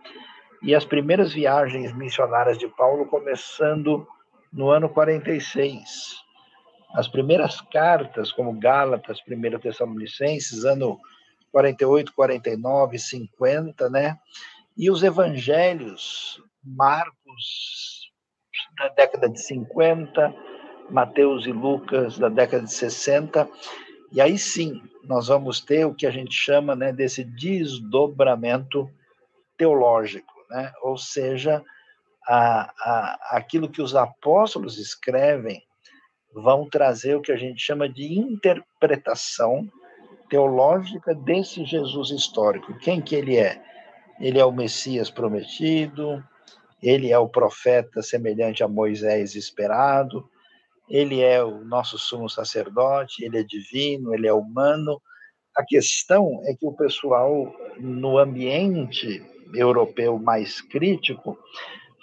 e as primeiras viagens missionárias de Paulo começando no ano 46. As primeiras cartas, como Gálatas, 1 Tessalonicenses, ano 48, 49, 50, né? E os evangelhos, Marcos, da década de 50, Mateus e Lucas, da década de 60. E aí sim, nós vamos ter o que a gente chama né, desse desdobramento teológico, né? ou seja, a, a, aquilo que os apóstolos escrevem vão trazer o que a gente chama de interpretação teológica desse Jesus histórico. Quem que ele é? Ele é o Messias prometido, ele é o profeta semelhante a Moisés esperado, ele é o nosso sumo sacerdote, ele é divino, ele é humano. A questão é que o pessoal no ambiente europeu mais crítico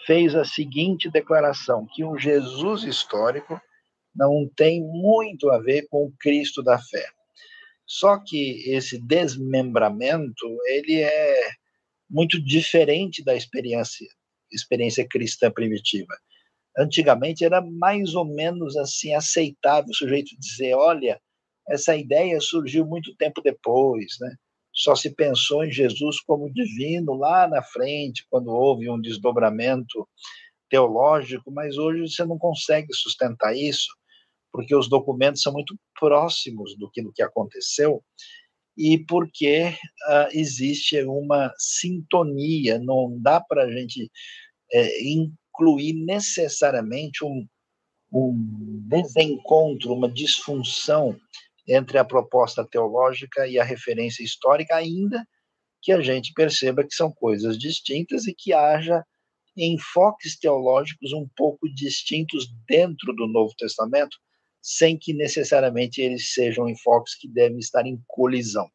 fez a seguinte declaração: que o Jesus histórico não tem muito a ver com o Cristo da fé. Só que esse desmembramento, ele é muito diferente da experiência experiência cristã primitiva. Antigamente era mais ou menos assim aceitável o sujeito dizer, olha, essa ideia surgiu muito tempo depois, né? Só se pensou em Jesus como divino lá na frente, quando houve um desdobramento teológico, mas hoje você não consegue sustentar isso porque os documentos são muito próximos do que, do que aconteceu e porque uh, existe uma sintonia, não dá para a gente é, incluir necessariamente um, um desencontro, uma disfunção entre a proposta teológica e a referência histórica, ainda que a gente perceba que são coisas distintas e que haja enfoques teológicos um pouco distintos dentro do Novo Testamento, sem que necessariamente eles sejam enfoques que devem estar em colisão.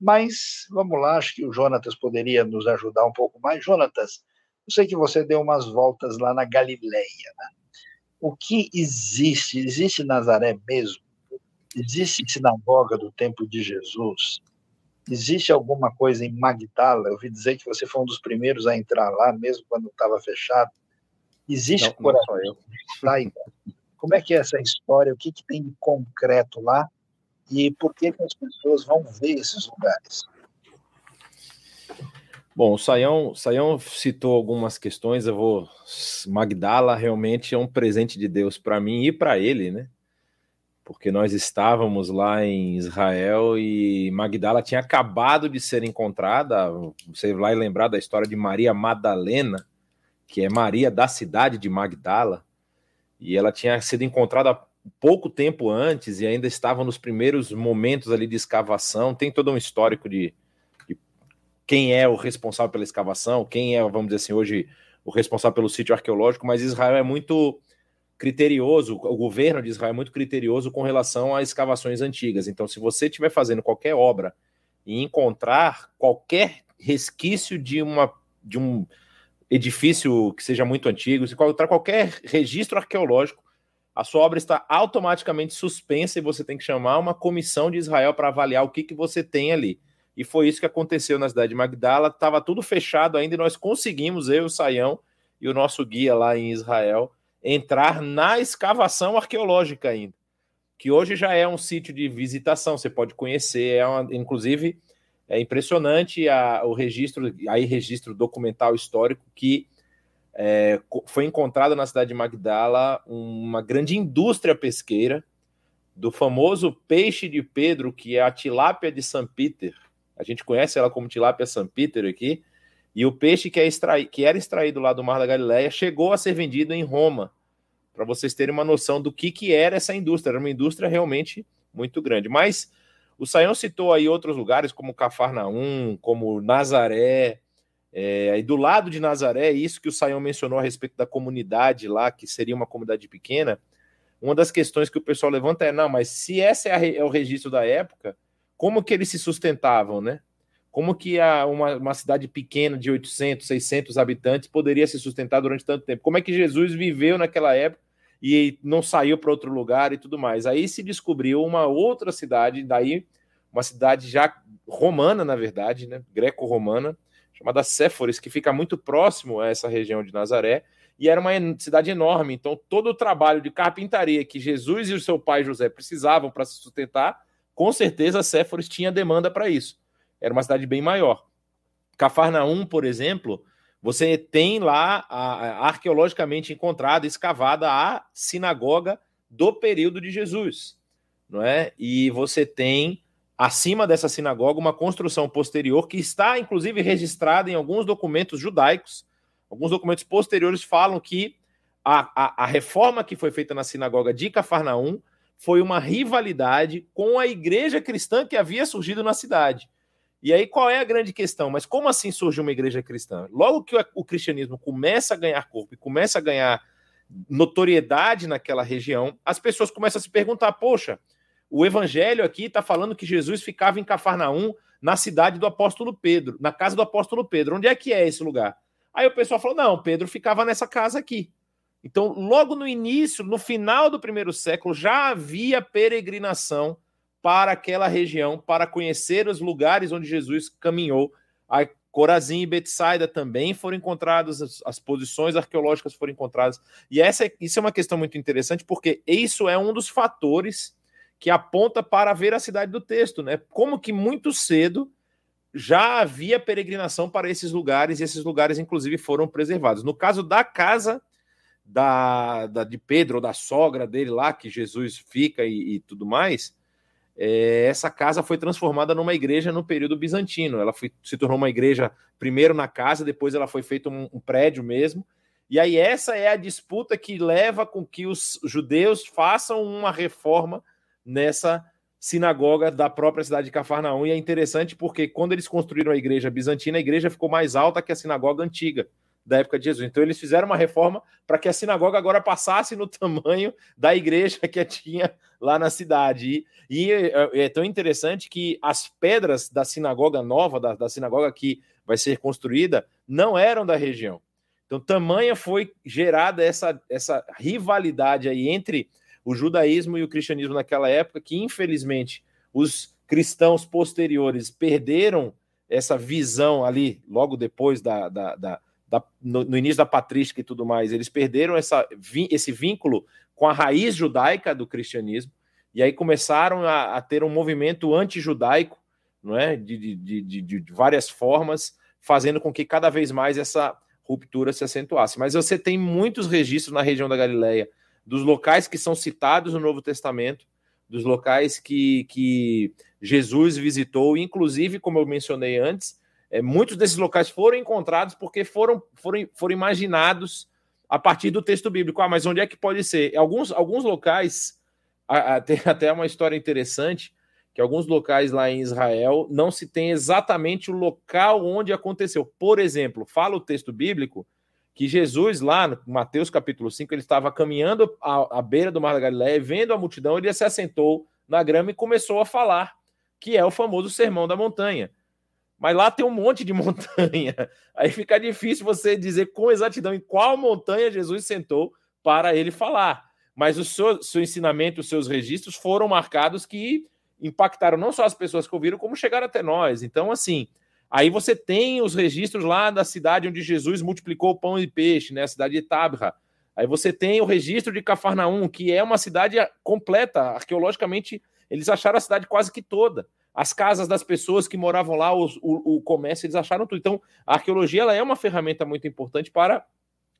Mas vamos lá, acho que o Jonatas poderia nos ajudar um pouco mais. Jonatas, eu sei que você deu umas voltas lá na Galileia. Né? O que existe? Existe Nazaré mesmo? Existe sinagoga do tempo de Jesus? Existe alguma coisa em Magdala? Eu ouvi dizer que você foi um dos primeiros a entrar lá, mesmo quando estava fechado. Existe não, não eu. Como é que é essa história? O que, que tem de concreto lá? E por que, que as pessoas vão ver esses lugares? Bom, o Saião, citou algumas questões. Eu vou. Magdala realmente é um presente de Deus para mim e para ele, né? Porque nós estávamos lá em Israel e Magdala tinha acabado de ser encontrada. Você vai lembrar da história de Maria Madalena, que é Maria da cidade de Magdala, e ela tinha sido encontrada pouco tempo antes e ainda estava nos primeiros momentos ali de escavação. Tem todo um histórico de, de, quem é o responsável pela escavação, quem é, vamos dizer assim, hoje o responsável pelo sítio arqueológico, mas Israel é muito criterioso, o governo de Israel é muito criterioso com relação a escavações antigas. Então, se você estiver fazendo qualquer obra e encontrar qualquer resquício de uma de um edifício que seja muito antigo, se encontrar qualquer registro arqueológico, a sua obra está automaticamente suspensa e você tem que chamar uma comissão de Israel para avaliar o que, que você tem ali. E foi isso que aconteceu na cidade de Magdala. Estava tudo fechado ainda e nós conseguimos, eu, o Saião e o nosso guia lá em Israel, entrar na escavação arqueológica ainda, que hoje já é um sítio de visitação, você pode conhecer, é uma, inclusive é impressionante a, o registro, aí registro documental histórico que é, foi encontrada na cidade de Magdala uma grande indústria pesqueira do famoso peixe de Pedro, que é a tilápia de São Peter. A gente conhece ela como tilápia São Peter aqui. E o peixe que, é extrai, que era extraído lá do Mar da Galileia chegou a ser vendido em Roma, para vocês terem uma noção do que, que era essa indústria. Era uma indústria realmente muito grande. Mas o Saião citou aí outros lugares, como Cafarnaum, como Nazaré, é, e do lado de Nazaré, isso que o Saião mencionou a respeito da comunidade lá, que seria uma comunidade pequena, uma das questões que o pessoal levanta é, não, mas se esse é, é o registro da época, como que eles se sustentavam, né? Como que a, uma, uma cidade pequena de 800, 600 habitantes poderia se sustentar durante tanto tempo? Como é que Jesus viveu naquela época e não saiu para outro lugar e tudo mais? Aí se descobriu uma outra cidade, daí uma cidade já romana, na verdade, né? Greco-romana, chamada Séforis, que fica muito próximo a essa região de Nazaré, e era uma cidade enorme. Então, todo o trabalho de carpintaria que Jesus e o seu pai José precisavam para se sustentar, com certeza Séforis tinha demanda para isso. Era uma cidade bem maior. Cafarnaum, por exemplo, você tem lá a, a, arqueologicamente encontrada, escavada a sinagoga do período de Jesus, não é? E você tem acima dessa sinagoga uma construção posterior que está inclusive registrada em alguns documentos judaicos. Alguns documentos posteriores falam que a, a, a reforma que foi feita na sinagoga de Cafarnaum foi uma rivalidade com a igreja cristã que havia surgido na cidade. E aí qual é a grande questão? Mas como assim surge uma igreja cristã? Logo que o cristianismo começa a ganhar corpo e começa a ganhar notoriedade naquela região, as pessoas começam a se perguntar: poxa, o evangelho aqui está falando que Jesus ficava em Cafarnaum, na cidade do apóstolo Pedro, na casa do apóstolo Pedro. Onde é que é esse lugar? Aí o pessoal falou: não, Pedro ficava nessa casa aqui. Então, logo no início, no final do primeiro século, já havia peregrinação para aquela região, para conhecer os lugares onde Jesus caminhou. A Corazim e Betsaida também foram encontrados, as, as, posições arqueológicas foram encontradas. E essa, é, isso é uma questão muito interessante, porque isso é um dos fatores que aponta para a veracidade do texto, né? Como que muito cedo já havia peregrinação para esses lugares, e esses lugares, inclusive, foram preservados. No caso da casa da, da de Pedro, ou da sogra dele lá, que Jesus fica e, e tudo mais, é, essa casa foi transformada numa igreja no período bizantino. Ela foi, se tornou uma igreja primeiro na casa, depois ela foi feita um, um prédio mesmo. E aí essa é a disputa que leva com que os judeus façam uma reforma nessa sinagoga da própria cidade de Cafarnaum. E é interessante porque quando eles construíram a igreja bizantina, a igreja ficou mais alta que a sinagoga antiga da época de Jesus. Então eles fizeram uma reforma para que a sinagoga agora passasse no tamanho da igreja que tinha lá na cidade. E, e é, é tão interessante que as pedras da sinagoga nova, da, da sinagoga que vai ser construída, não eram da região. Então, tamanha foi gerada essa, essa rivalidade aí entre o judaísmo e o cristianismo naquela época, que infelizmente os cristãos posteriores perderam essa visão ali, logo depois da, da, da, da no, no, início da patrística e tudo mais, eles perderam essa, esse vínculo com a raiz judaica do cristianismo, e aí começaram a, a ter um movimento anti-judaico, não é? De, de, de, de, várias formas, fazendo com que cada vez mais essa ruptura se acentuasse. Mas você tem muitos registros na região da Galileia, dos locais que são citados no Novo Testamento, dos locais que, que Jesus visitou, inclusive, como eu mencionei antes, é, muitos desses locais foram encontrados porque foram, foram, foram imaginados a partir do texto bíblico. Ah, mas onde é que pode ser? Alguns, alguns locais, a, a, tem até uma história interessante, que alguns locais lá em Israel não se tem exatamente o local onde aconteceu. Por exemplo, fala o texto bíblico que Jesus, lá no Mateus capítulo 5, ele estava caminhando à, à beira do Mar da Galileia, vendo a multidão, ele se assentou na grama e começou a falar que é o famoso Sermão da Montanha. Mas lá tem um monte de montanha. Aí fica difícil você dizer com exatidão em qual montanha Jesus sentou para ele falar. Mas o seu, seu ensinamento, os seus registros foram marcados que impactaram não só as pessoas que ouviram, como chegaram até nós. Então, assim, aí você tem os registros lá da cidade onde Jesus multiplicou pão e peixe, né? A cidade de Tabra. Aí você tem o registro de Cafarnaum, que é uma cidade completa, arqueologicamente eles acharam a cidade quase que toda. As casas das pessoas que moravam lá, os, o, o, comércio, eles acharam tudo. Então, a arqueologia ela é uma ferramenta muito importante para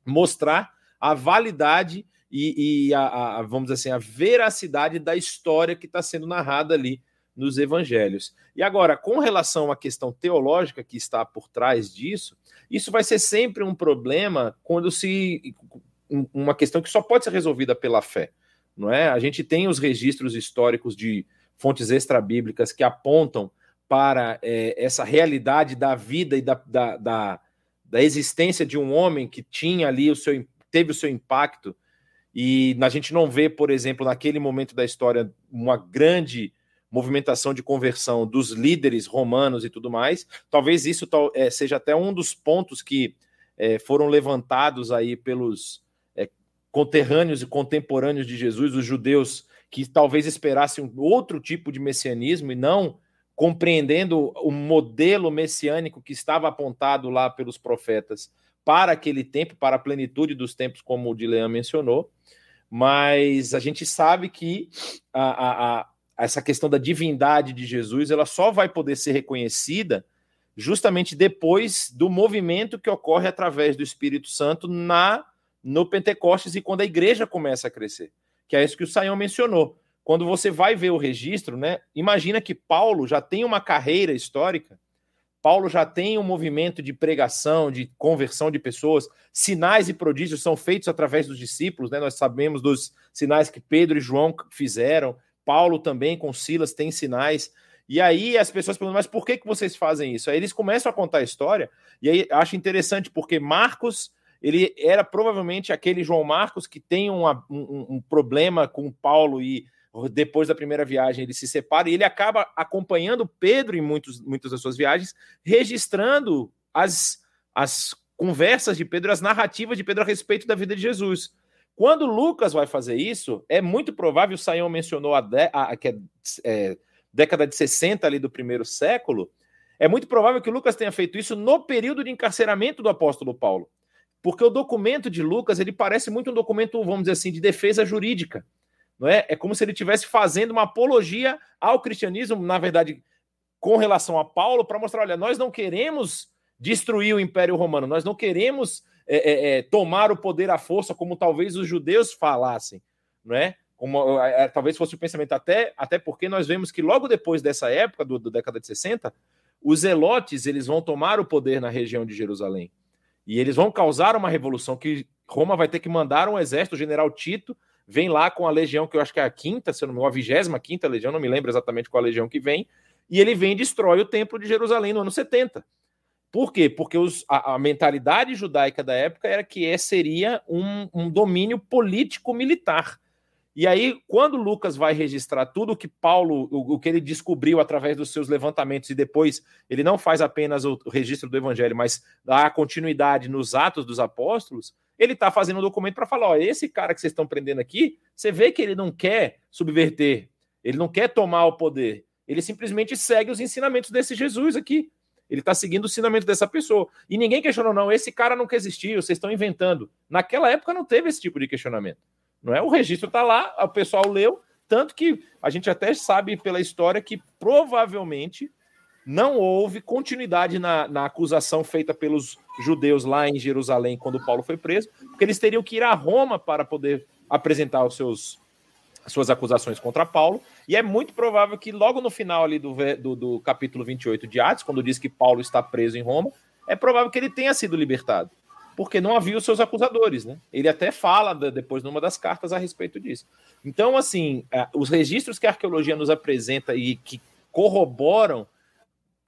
mostrar a validade e, e a, a, vamos dizer assim, a veracidade da história que está sendo narrada ali nos evangelhos. E agora, com relação à questão teológica que está por trás disso, isso vai ser sempre um problema quando se. uma questão que só pode ser resolvida pela fé não é? A gente tem os registros históricos de fontes extrabíblicas que apontam para é, essa realidade da vida e da, da, da, da, existência de um homem que tinha ali o seu teve o seu impacto e a gente não vê, por exemplo, naquele momento da história uma grande movimentação de conversão dos líderes romanos e tudo mais. Talvez isso é, seja até um dos pontos que é, foram levantados aí pelos conterrâneos e contemporâneos de Jesus, os judeus que talvez esperassem um outro tipo de messianismo e não compreendendo o modelo messiânico que estava apontado lá pelos profetas para aquele tempo, para a plenitude dos tempos, como o Dilean mencionou. Mas a gente sabe que a, a, a, essa questão da divindade de Jesus ela só vai poder ser reconhecida justamente depois do movimento que ocorre através do Espírito Santo na no Pentecostes e quando a igreja começa a crescer, que é isso que o Saião mencionou. Quando você vai ver o registro, né? Imagina que Paulo já tem uma carreira histórica, Paulo já tem um movimento de pregação, de conversão de pessoas, sinais e prodígios são feitos através dos discípulos, né? Nós sabemos dos sinais que Pedro e João fizeram, Paulo também com Silas tem sinais. E aí as pessoas perguntam, mas por que, que vocês fazem isso? Aí eles começam a contar a história, e aí acho interessante, porque Marcos ele era provavelmente aquele João Marcos que tem uma, um, um, problema com Paulo e depois da primeira viagem ele se separa e ele acaba acompanhando Pedro em muitos, muitas das suas viagens, registrando as, as conversas de Pedro, as narrativas de Pedro a respeito da vida de Jesus. Quando Lucas vai fazer isso, é muito provável, o Saião mencionou a, de, a que é, é, década de 60 ali do primeiro século, é muito provável que Lucas tenha feito isso no período de encarceramento do apóstolo Paulo porque o documento de Lucas ele parece muito um documento, vamos dizer assim, de defesa jurídica, não é? É como se ele estivesse fazendo uma apologia ao cristianismo, na verdade, com relação a Paulo, para mostrar, olha, nós não queremos destruir o Império Romano, nós não queremos é, é, é tomar o poder à força, como talvez os judeus falassem, não é? Como, é, é, talvez fosse o pensamento, até, até porque nós vemos que logo depois dessa época, do, do década de 60, os elotes eles vão tomar o poder na região de Jerusalém. E eles vão causar uma revolução que Roma vai ter que mandar um exército, o general Tito vem lá com a legião, que eu acho que é a quinta, se não me engano, a vigésima quinta legião, não me lembro exatamente qual a legião que vem, e ele vem e destrói o templo de Jerusalém no ano 70. Por quê? Porque os, a, a, mentalidade judaica da época era que é, seria um, um domínio político-militar. E aí, quando Lucas vai registrar tudo o que Paulo, o, o, que ele descobriu através dos seus levantamentos, e depois ele não faz apenas o, o registro do evangelho, mas dá continuidade nos atos dos apóstolos, ele está fazendo um documento para falar: ó, esse cara que vocês estão prendendo aqui, você vê que ele não quer subverter, ele não quer tomar o poder, ele simplesmente segue os ensinamentos desse Jesus aqui. Ele está seguindo o ensinamento dessa pessoa. E ninguém questionou, não, esse cara nunca existiu, vocês estão inventando. Naquela época não teve esse tipo de questionamento. Não é? O registro está lá, o pessoal leu, tanto que a gente até sabe pela história que provavelmente não houve continuidade na, na acusação feita pelos judeus lá em Jerusalém quando Paulo foi preso, porque eles teriam que ir a Roma para poder apresentar os seus suas acusações contra Paulo, e é muito provável que logo no final ali do, do, do capítulo 28 de Atos, quando diz que Paulo está preso em Roma, é provável que ele tenha sido libertado, porque não havia os seus acusadores, né? Ele até fala depois numa das cartas a respeito disso. Então, assim, é, os registros que a arqueologia nos apresenta e que corroboram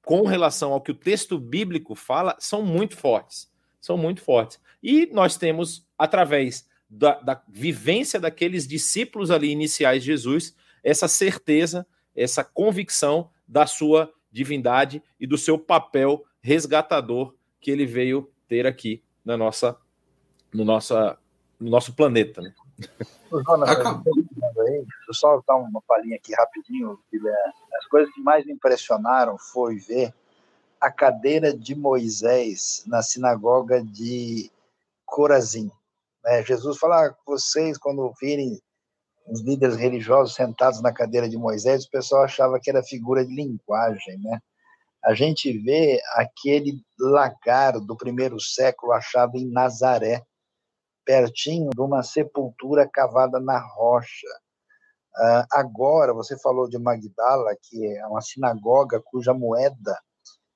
com relação ao que o texto bíblico fala são muito fortes. São muito fortes. E nós temos, através da, da vivência daqueles discípulos ali iniciais de Jesus, essa certeza, essa convicção da sua divindade e do seu papel resgatador que ele veio ter aqui na nossa, no, nossa, no nosso planeta. Né? deixa eu só dar uma palhinha aqui rapidinho, Guilherme. As coisas que mais me impressionaram foi ver a cadeira de Moisés na sinagoga de Corazim. Né? Jesus fala, ah, vocês quando virem os líderes religiosos sentados na cadeira de Moisés, o pessoal achava que era figura de linguagem, né? A gente vê aquele lagar do primeiro século achado em Nazaré, pertinho de uma sepultura cavada na rocha. Uh, agora, você falou de Magdala, que é uma sinagoga cuja moeda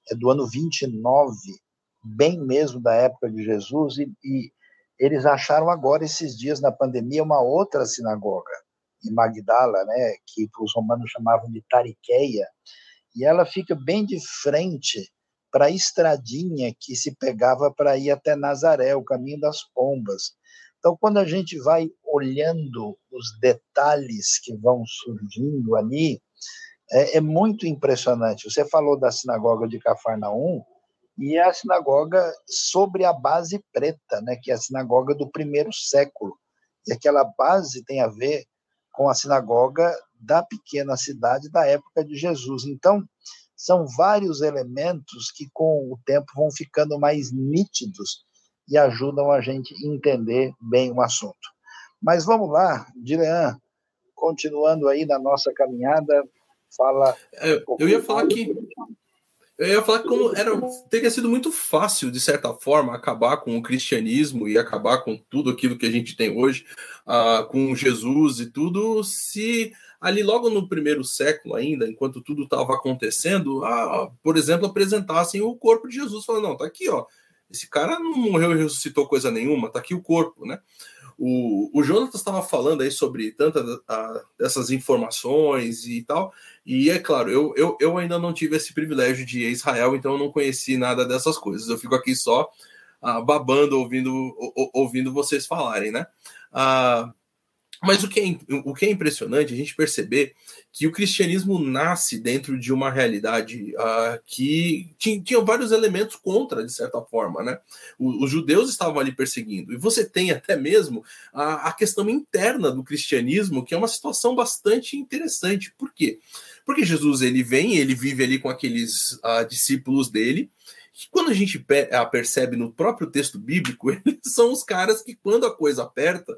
é do ano 29, bem mesmo da época de Jesus, e, e eles acharam agora, esses dias na pandemia, uma outra sinagoga, em Magdala, né, que os romanos chamavam de Tariqueia, e ela fica bem de frente para a estradinha que se pegava para ir até Nazaré, o caminho das pombas. Então, quando a gente vai olhando os detalhes que vão surgindo ali, é, é muito impressionante. Você falou da sinagoga de Cafarnaum, e é a sinagoga sobre a base preta, né, que é a sinagoga do primeiro século. E aquela base tem a ver com a sinagoga da pequena cidade da época de Jesus. Então, são vários elementos que com o tempo vão ficando mais nítidos e ajudam a gente a entender bem o assunto. Mas vamos lá, Dilean, continuando aí na nossa caminhada, fala. É, eu ia falar que eu ia falar que como era, teria sido muito fácil, de certa forma, acabar com o cristianismo e acabar com tudo aquilo que a gente tem hoje, uh, com Jesus e tudo, se ali logo no primeiro século ainda, enquanto tudo estava acontecendo, uh, por exemplo, apresentassem o corpo de Jesus, falando, não, tá aqui, ó, esse cara não morreu e ressuscitou coisa nenhuma, tá aqui o corpo, né? O, o Jonathan estava falando aí sobre tantas dessas informações e tal, e é claro, eu, eu, eu ainda não tive esse privilégio de ir a Israel, então eu não conheci nada dessas coisas. Eu fico aqui só uh, babando, ouvindo, ouvindo vocês falarem, né? Uh, mas o que, é, o que é impressionante a gente perceber que o cristianismo nasce dentro de uma realidade uh, que tinha, tinha, vários elementos contra, de certa forma, né? O, os judeus estavam ali perseguindo. E você tem até mesmo a, a, questão interna do cristianismo, que é uma situação bastante interessante. Por quê? Porque Jesus ele vem, ele vive ali com aqueles uh, discípulos dele, que quando a gente percebe no próprio texto bíblico, eles são os caras que, quando a coisa aperta,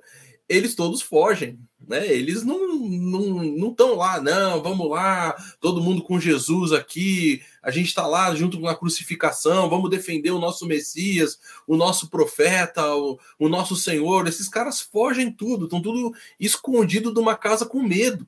eles todos fogem, né? Eles não não não estão lá, não, vamos lá, todo mundo com Jesus aqui, a gente está lá junto com a crucificação, vamos defender o nosso Messias, o nosso profeta, o, o nosso Senhor. Esses caras fogem tudo, estão tudo escondido de uma casa com medo.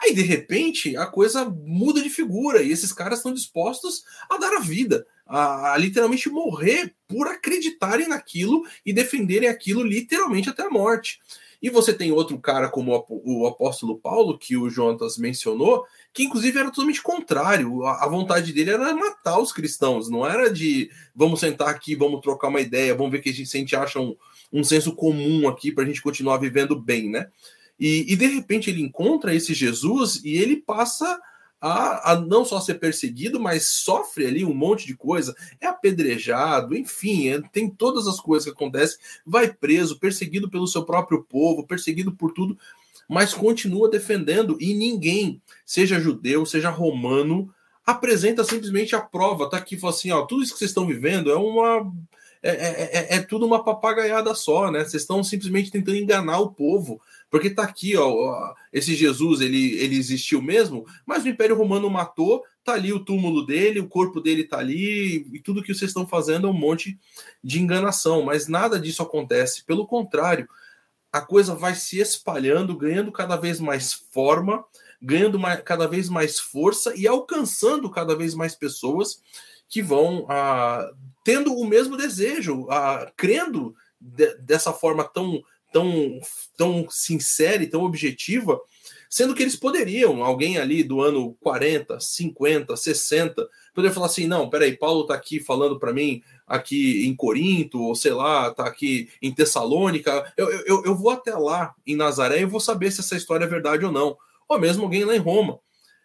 Aí, de repente, a coisa muda de figura e esses caras estão dispostos a dar a vida, a, a, literalmente morrer por acreditarem naquilo e defenderem aquilo literalmente até a morte. E você tem outro cara como o apóstolo Paulo, que o Jonas mencionou, que inclusive era totalmente contrário. A vontade dele era matar os cristãos, não era de vamos sentar aqui, vamos trocar uma ideia, vamos ver que a gente, acha um, um senso comum aqui para a gente continuar vivendo bem, né? E, e de repente ele encontra esse Jesus e ele passa a, a, não só ser perseguido, mas sofre ali um monte de coisa, é apedrejado, enfim, é, tem todas as coisas que acontecem, vai preso, perseguido pelo seu próprio povo, perseguido por tudo, mas continua defendendo e ninguém, seja judeu, seja romano, apresenta simplesmente a prova, tá aqui, fala assim, ó, tudo isso que vocês estão vivendo é uma é, é, é, é, tudo uma papagaiada só, né? Vocês estão simplesmente tentando enganar o povo. Porque tá aqui, ó, esse Jesus, ele, ele existiu mesmo, mas o Império Romano matou, tá ali o túmulo dele, o corpo dele tá ali, e tudo que vocês estão fazendo é um monte de enganação, mas nada disso acontece. Pelo contrário, a coisa vai se espalhando, ganhando cada vez mais forma, ganhando mais, cada vez mais força e alcançando cada vez mais pessoas que vão ah, tendo o mesmo desejo, ah, crendo de, dessa forma tão tão, tão sincera e tão objetiva, sendo que eles poderiam, alguém ali do ano 40, 50, 60, poder falar assim: não, peraí, Paulo está aqui falando para mim aqui em Corinto, ou sei lá, está aqui em Tessalônica, eu, eu, eu vou até lá em Nazaré e vou saber se essa história é verdade ou não. Ou mesmo alguém lá em Roma.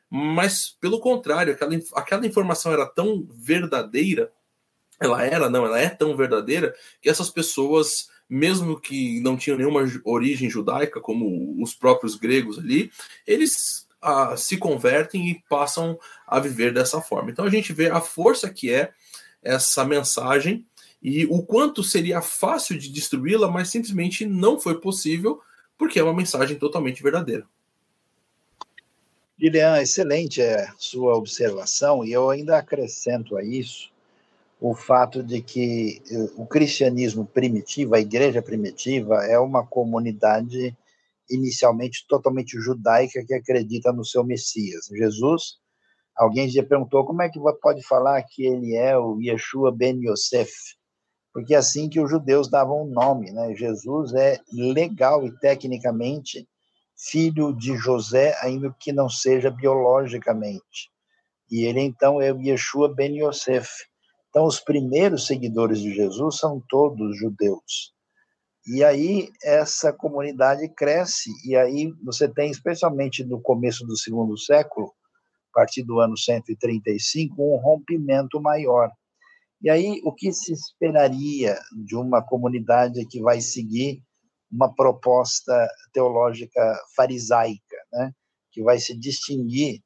Mas, pelo contrário, aquela, aquela informação era tão verdadeira, ela era, não, ela é tão verdadeira, que essas pessoas mesmo que não tinham nenhuma origem judaica, como os próprios gregos ali, eles ah, se convertem e passam a viver dessa forma. Então a gente vê a força que é essa mensagem e o quanto seria fácil de destruí-la, mas simplesmente não foi possível, porque é uma mensagem totalmente verdadeira. Lilian, excelente é sua observação, e eu ainda acrescento a isso o fato de que eh, o cristianismo primitivo, a igreja primitiva, é uma comunidade inicialmente totalmente judaica que acredita no seu Messias. Jesus, alguém já perguntou como é que pode falar que ele é o Yeshua ben Yosef? Porque é assim que os judeus davam o nome, né? Jesus é legal e tecnicamente filho de José, ainda que não seja biologicamente. E ele então é o Yeshua ben Yosef então, os primeiros seguidores de Jesus são todos judeus. E aí essa comunidade cresce, e aí você tem, especialmente no começo do segundo século, a partir do ano 135, um rompimento maior. E aí o que se esperaria de uma comunidade que vai seguir uma proposta teológica farisaica, né? que vai se distinguir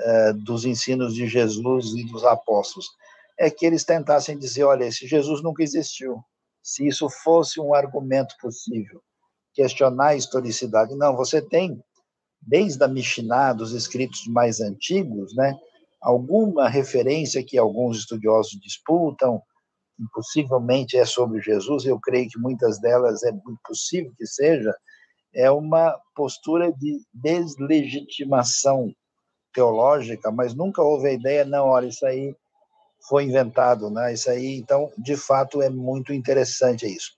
uh, dos ensinos de Jesus e dos apóstolos? É que eles tentassem dizer: olha, esse Jesus nunca existiu. Se isso fosse um argumento possível, questionar a historicidade. Não, você tem, desde a Mishnah, dos escritos mais antigos, né, alguma referência que alguns estudiosos disputam, possivelmente é sobre Jesus, eu creio que muitas delas é possível que seja, é uma postura de deslegitimação teológica, mas nunca houve a ideia, não, olha, isso aí foi inventado, né? Isso aí, então, de fato, é muito interessante isso.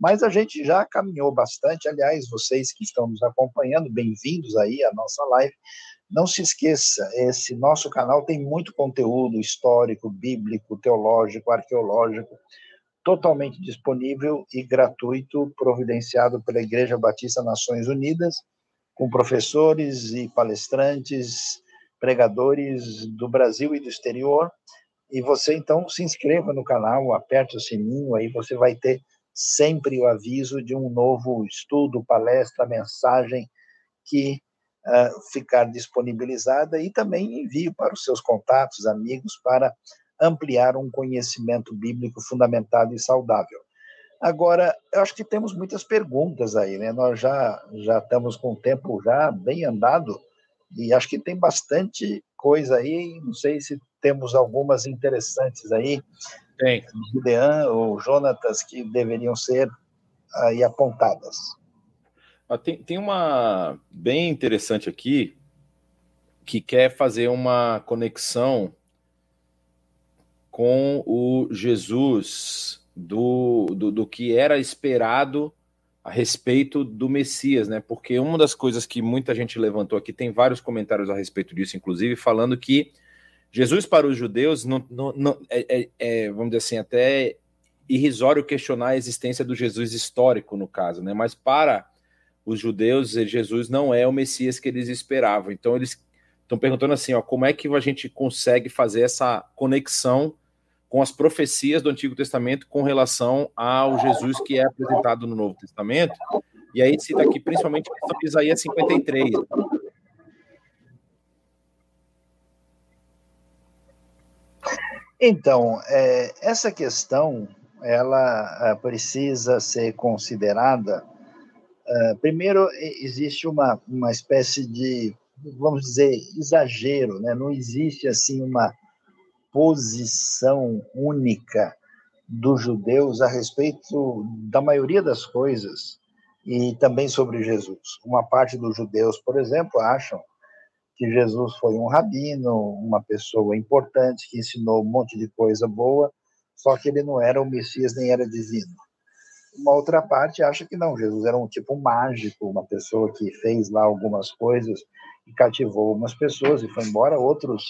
Mas a gente já caminhou bastante, aliás, vocês que estão nos acompanhando, bem-vindos aí à nossa live. Não se esqueça, esse nosso canal tem muito conteúdo histórico, bíblico, teológico, arqueológico, totalmente disponível e gratuito, providenciado pela Igreja Batista Nações Unidas, com professores e palestrantes, pregadores do Brasil e do exterior, e você então se inscreva no canal, aperte o sininho, aí você vai ter sempre o aviso de um novo estudo, palestra, mensagem que uh, ficar disponibilizada e também envio para os seus contatos, amigos, para ampliar um conhecimento bíblico fundamentado e saudável. Agora, eu acho que temos muitas perguntas aí, né? Nós já já estamos com o tempo já bem andado e acho que tem bastante coisa aí. Não sei se temos algumas interessantes aí. Tem. Gidean ou Jonatas que deveriam ser aí apontadas. Ah, tem, tem uma bem interessante aqui, que quer fazer uma conexão com o Jesus do, do, do, que era esperado a respeito do Messias, né? Porque uma das coisas que muita gente levantou aqui, tem vários comentários a respeito disso, inclusive, falando que Jesus para os judeus não, não, não é, é, é, vamos dizer assim, até irrisório questionar a existência do Jesus histórico, no caso, né? Mas para os judeus, Jesus não é o Messias que eles esperavam. Então eles estão perguntando assim, ó, como é que a gente consegue fazer essa conexão com as profecias do Antigo Testamento com relação ao Jesus que é apresentado no Novo Testamento. E aí cita aqui principalmente Isaías 53. Então, é, essa questão ela é, precisa ser considerada. É, primeiro, existe uma, uma espécie de, vamos dizer, exagero, né? não existe assim uma posição única dos judeus a respeito da maioria das coisas e também sobre Jesus. Uma parte dos judeus, por exemplo, acham que Jesus foi um rabino, uma pessoa importante que ensinou um monte de coisa boa, só que ele não era o Messias nem era divino. Uma outra parte acha que não, Jesus era um tipo mágico, uma pessoa que fez lá algumas coisas e cativou algumas pessoas e foi embora. Outros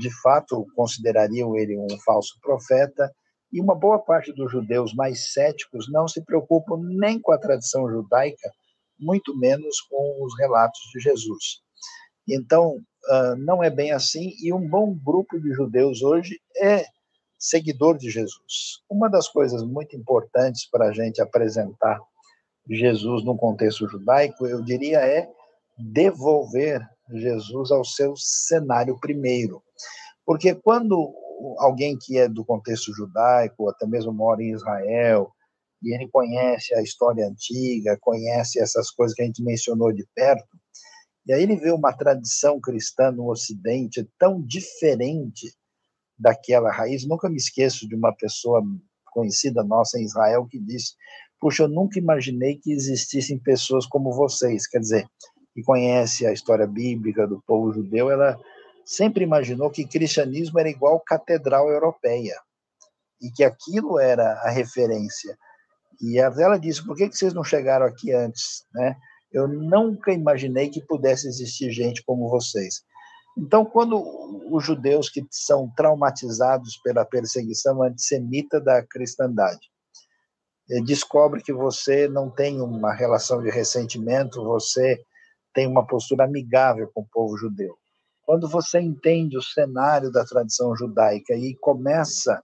de fato considerariam ele um falso profeta, e uma boa parte dos judeus mais céticos não se preocupam nem com a tradição judaica, muito menos com os relatos de Jesus. Então, não é bem assim, e um bom grupo de judeus hoje é seguidor de Jesus. Uma das coisas muito importantes para a gente apresentar Jesus no contexto judaico, eu diria, é devolver Jesus ao seu cenário primeiro. Porque quando alguém que é do contexto judaico, ou até mesmo mora em Israel, e ele conhece a história antiga, conhece essas coisas que a gente mencionou de perto, e aí ele vê uma tradição cristã no Ocidente tão diferente daquela raiz. Nunca me esqueço de uma pessoa conhecida nossa em Israel que disse: Puxa, eu nunca imaginei que existissem pessoas como vocês. Quer dizer, que conhece a história bíblica do povo judeu, ela sempre imaginou que cristianismo era igual catedral europeia e que aquilo era a referência. E ela disse: por que, vocês não chegaram aqui antes? Né? Eu nunca imaginei que pudesse existir gente como vocês. Então, quando os judeus que são traumatizados pela perseguição antissemita da cristandade eh, descobre que você não tem uma relação de ressentimento, você tem uma postura amigável com o povo judeu. Quando você entende o cenário da tradição judaica e começa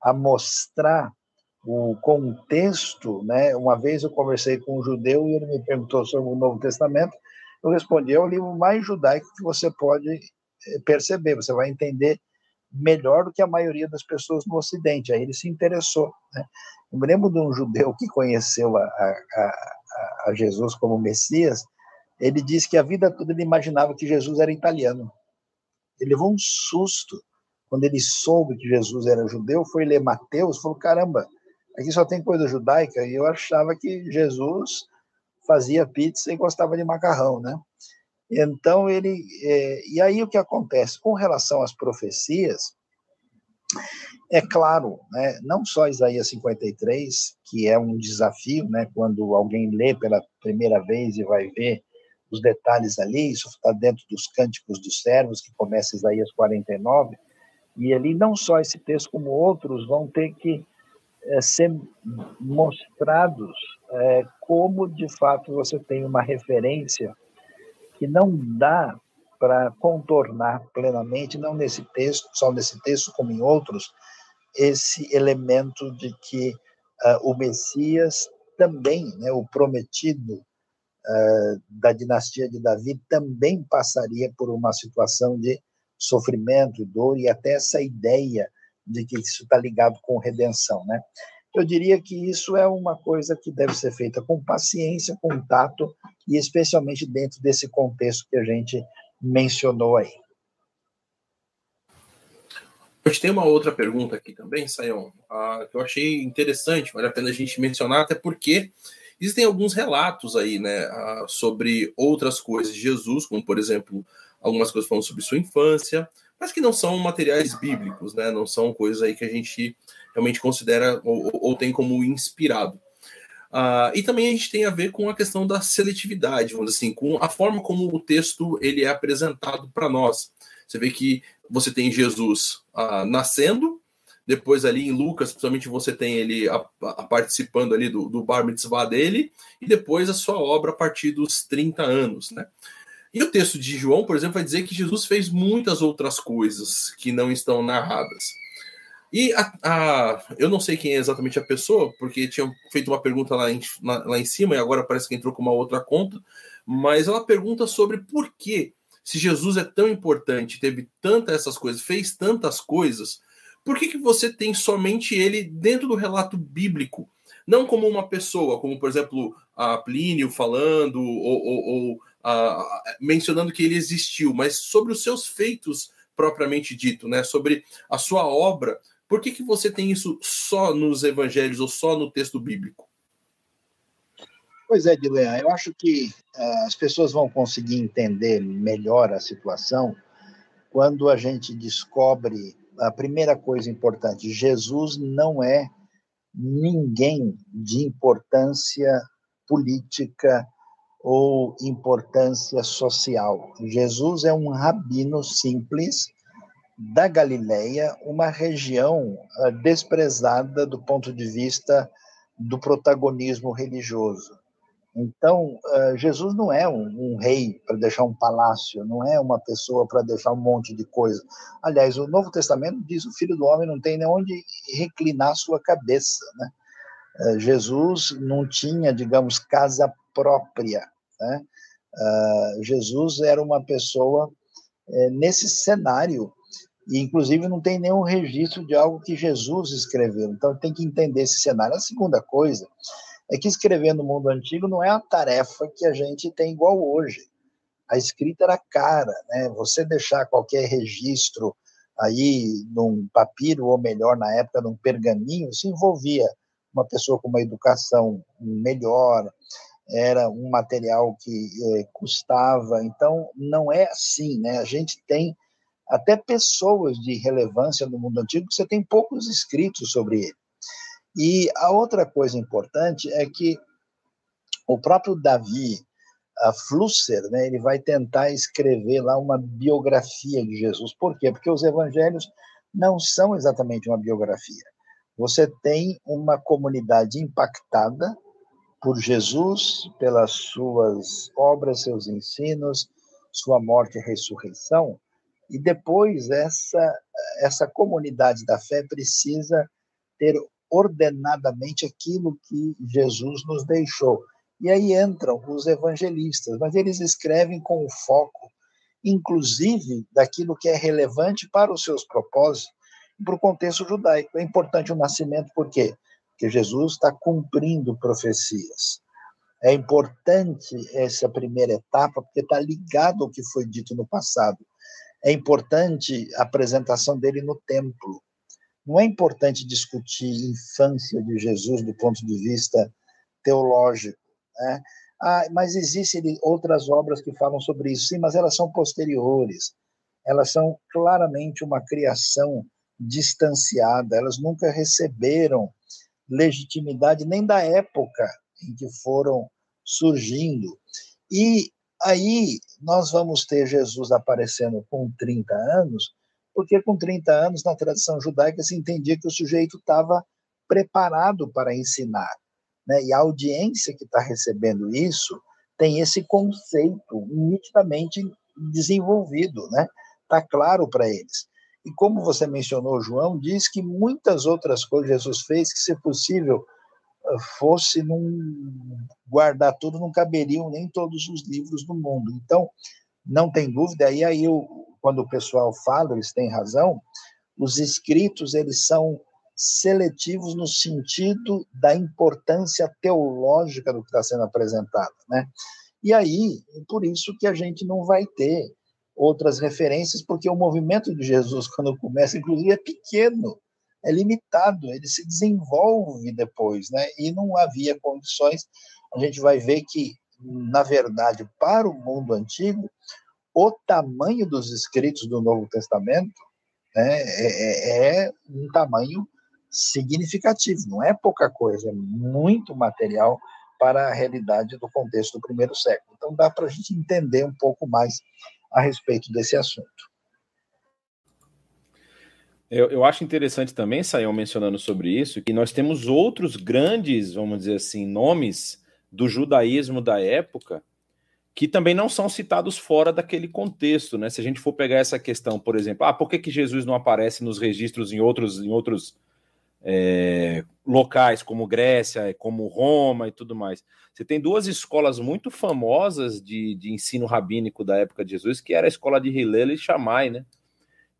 a mostrar o contexto, né? Uma vez eu conversei com um judeu e ele me perguntou sobre o Novo Testamento, eu respondi: é o livro mais judaico que você pode eh, perceber, você vai entender melhor do que a maioria das pessoas no Ocidente. Aí ele se interessou. Né? Eu me lembro de um judeu que conheceu a, a, a Jesus como Messias, ele disse que a vida toda ele imaginava que Jesus era italiano. Ele levou um susto quando ele soube que Jesus era judeu, foi ler Mateus, falou: caramba, aqui só tem coisa judaica, e eu achava que Jesus fazia pizza e gostava de macarrão, né? Então ele. É, e aí o que acontece? Com relação às profecias, é claro, né, não só Isaías 53, que é um desafio, né, quando alguém lê pela primeira vez e vai ver os detalhes ali, isso está dentro dos Cânticos dos Servos, que começa Isaías 49, e ali não só esse texto, como outros, vão ter que é, ser mostrados é, como, de fato, você tem uma referência que não dá para contornar plenamente, não nesse texto, só nesse texto, como em outros, esse elemento de que uh, o Messias também, né, o prometido, uh, da dinastia de Davi também passaria por uma situação de sofrimento, dor e até essa ideia de que isso está ligado com redenção, né? Eu diria que isso é uma coisa que deve ser feita com paciência, com tato e especialmente dentro desse contexto que a gente mencionou aí. A gente tem uma outra pergunta aqui também, Sayão, uh, que eu achei interessante, vale a pena a gente mencionar, até porque Existem alguns relatos aí, né, sobre outras coisas de Jesus, como por exemplo algumas coisas falando sobre sua infância, mas que não são materiais bíblicos, né? Não são coisas aí que a gente realmente considera ou, ou tem como inspirado. Uh, e também a gente tem a ver com a questão da seletividade, vamos dizer assim, com a forma como o texto ele é apresentado para nós. Você vê que você tem Jesus uh, nascendo, depois ali em Lucas, principalmente você tem ele a, a participando ali do, do bar mitzvah dele, e depois a sua obra a partir dos 30 anos, né? E o texto de João, por exemplo, vai dizer que Jesus fez muitas outras coisas que não estão narradas. E a, a, eu não sei quem é exatamente a pessoa, porque tinha feito uma pergunta lá em, lá em cima e agora parece que entrou com uma outra conta, mas ela pergunta sobre por que, se Jesus é tão importante, teve tantas essas coisas, fez tantas coisas, por que, que você tem somente ele dentro do relato bíblico? Não como uma pessoa, como por exemplo a Plínio falando, ou, ou, ou a, mencionando que ele existiu, mas sobre os seus feitos propriamente dito, né? sobre a sua obra por que, que você tem isso só nos evangelhos ou só no texto bíblico? Pois é, Dilean, eu acho que uh, as pessoas vão conseguir entender melhor a situação quando a gente descobre a primeira coisa importante: Jesus não é ninguém de importância política ou importância social. Jesus é um rabino simples da Galileia, uma região uh, desprezada do ponto de vista do protagonismo religioso. Então, uh, Jesus não é um, um rei para deixar um palácio, não é uma pessoa para deixar um monte de coisa. Aliás, o Novo Testamento diz que o Filho do Homem não tem nem onde reclinar sua cabeça. Né? Uh, Jesus não tinha, digamos, casa própria. Né? Jesus era uma pessoa eh, nesse cenário e, inclusive, não tem nenhum registro de algo que Jesus escreveu. Então, tem que entender esse cenário. A segunda coisa é que escrever no mundo antigo não é uma tarefa que a gente tem igual hoje. A escrita era cara, né? Você deixar qualquer registro aí num papiro, ou melhor, na época, num pergaminho, se envolvia uma pessoa com uma educação melhor, era um material que eh, custava. Então, não é assim, né? A gente tem até pessoas de relevância no mundo antigo, você tem poucos escritos sobre ele. E a outra coisa importante é que o próprio Davi a Flusser, né, ele vai tentar escrever lá uma biografia de Jesus. Por quê? Porque os evangelhos não são exatamente uma biografia. Você tem uma comunidade impactada por Jesus, pelas suas obras, seus ensinos, sua morte e ressurreição, e depois essa essa comunidade da fé precisa ter ordenadamente aquilo que Jesus nos deixou. E aí entram os evangelistas, mas eles escrevem com o foco, inclusive, daquilo que é relevante para os seus propósitos para o contexto judaico. É importante o nascimento, por quê? Porque Jesus está cumprindo profecias. É importante essa primeira etapa, porque está ligado ao que foi dito no passado é importante a apresentação dele no templo. Não é importante discutir infância de Jesus do ponto de vista teológico, né? Ah, mas existem outras obras que falam sobre isso, sim, mas elas são posteriores. Elas são claramente uma criação distanciada, elas nunca receberam legitimidade nem da época em que foram surgindo. E Aí nós vamos ter Jesus aparecendo com 30 anos, porque com 30 anos, na tradição judaica, se entendia que o sujeito estava preparado para ensinar. Né? E a audiência que está recebendo isso tem esse conceito nitidamente desenvolvido, né? Está claro para eles. E como você mencionou, João, diz que muitas outras coisas Jesus fez que, se possível, fosse num, guardar tudo, não caberiam nem todos os livros do mundo. Então, não tem dúvida, aí, aí eu, quando o pessoal fala, eles têm razão, os escritos, eles são seletivos no sentido da importância teológica do que está sendo apresentado, né? E aí, por isso que a gente não vai ter outras referências, porque o movimento de Jesus, quando começa, inclusive, é pequeno é limitado, ele se desenvolve depois, né? E não havia condições. A gente vai ver que, na verdade, para o mundo antigo, o tamanho dos escritos do Novo Testamento né, é, é, é um tamanho significativo, não é pouca coisa, é muito material para a realidade do contexto do primeiro século. Então dá para a gente entender um pouco mais a respeito desse assunto. Eu, eu acho interessante também, Saião, mencionando sobre isso, que nós temos outros grandes, vamos dizer assim, nomes do judaísmo da época que também não são citados fora daquele contexto, né? Se a gente for pegar essa questão, por exemplo, ah, por que, que Jesus não aparece nos registros em outros, em outros é, locais, como Grécia, como Roma e tudo mais? Você tem duas escolas muito famosas de, de ensino rabínico da época de Jesus, que era a escola de Hillel e Shammai, né?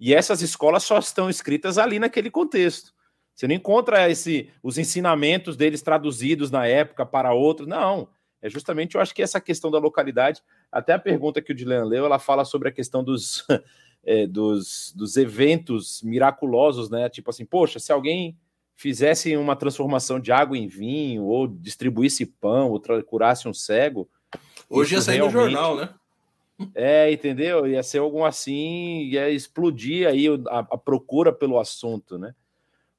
E essas escolas só estão escritas ali naquele contexto. Você não encontra esse, os ensinamentos deles traduzidos na época para outros, não é justamente, eu acho que essa questão da localidade, até a pergunta que o Dilean leu, ela fala sobre a questão dos, é, dos, dos eventos miraculosos, né? Tipo assim, poxa, se alguém fizesse uma transformação de água em vinho, ou distribuísse pão, ou curasse um cego. Hoje ia sair realmente... no jornal, né? É, entendeu? Ia ser algum assim, ia explodir aí a, a procura pelo assunto, né?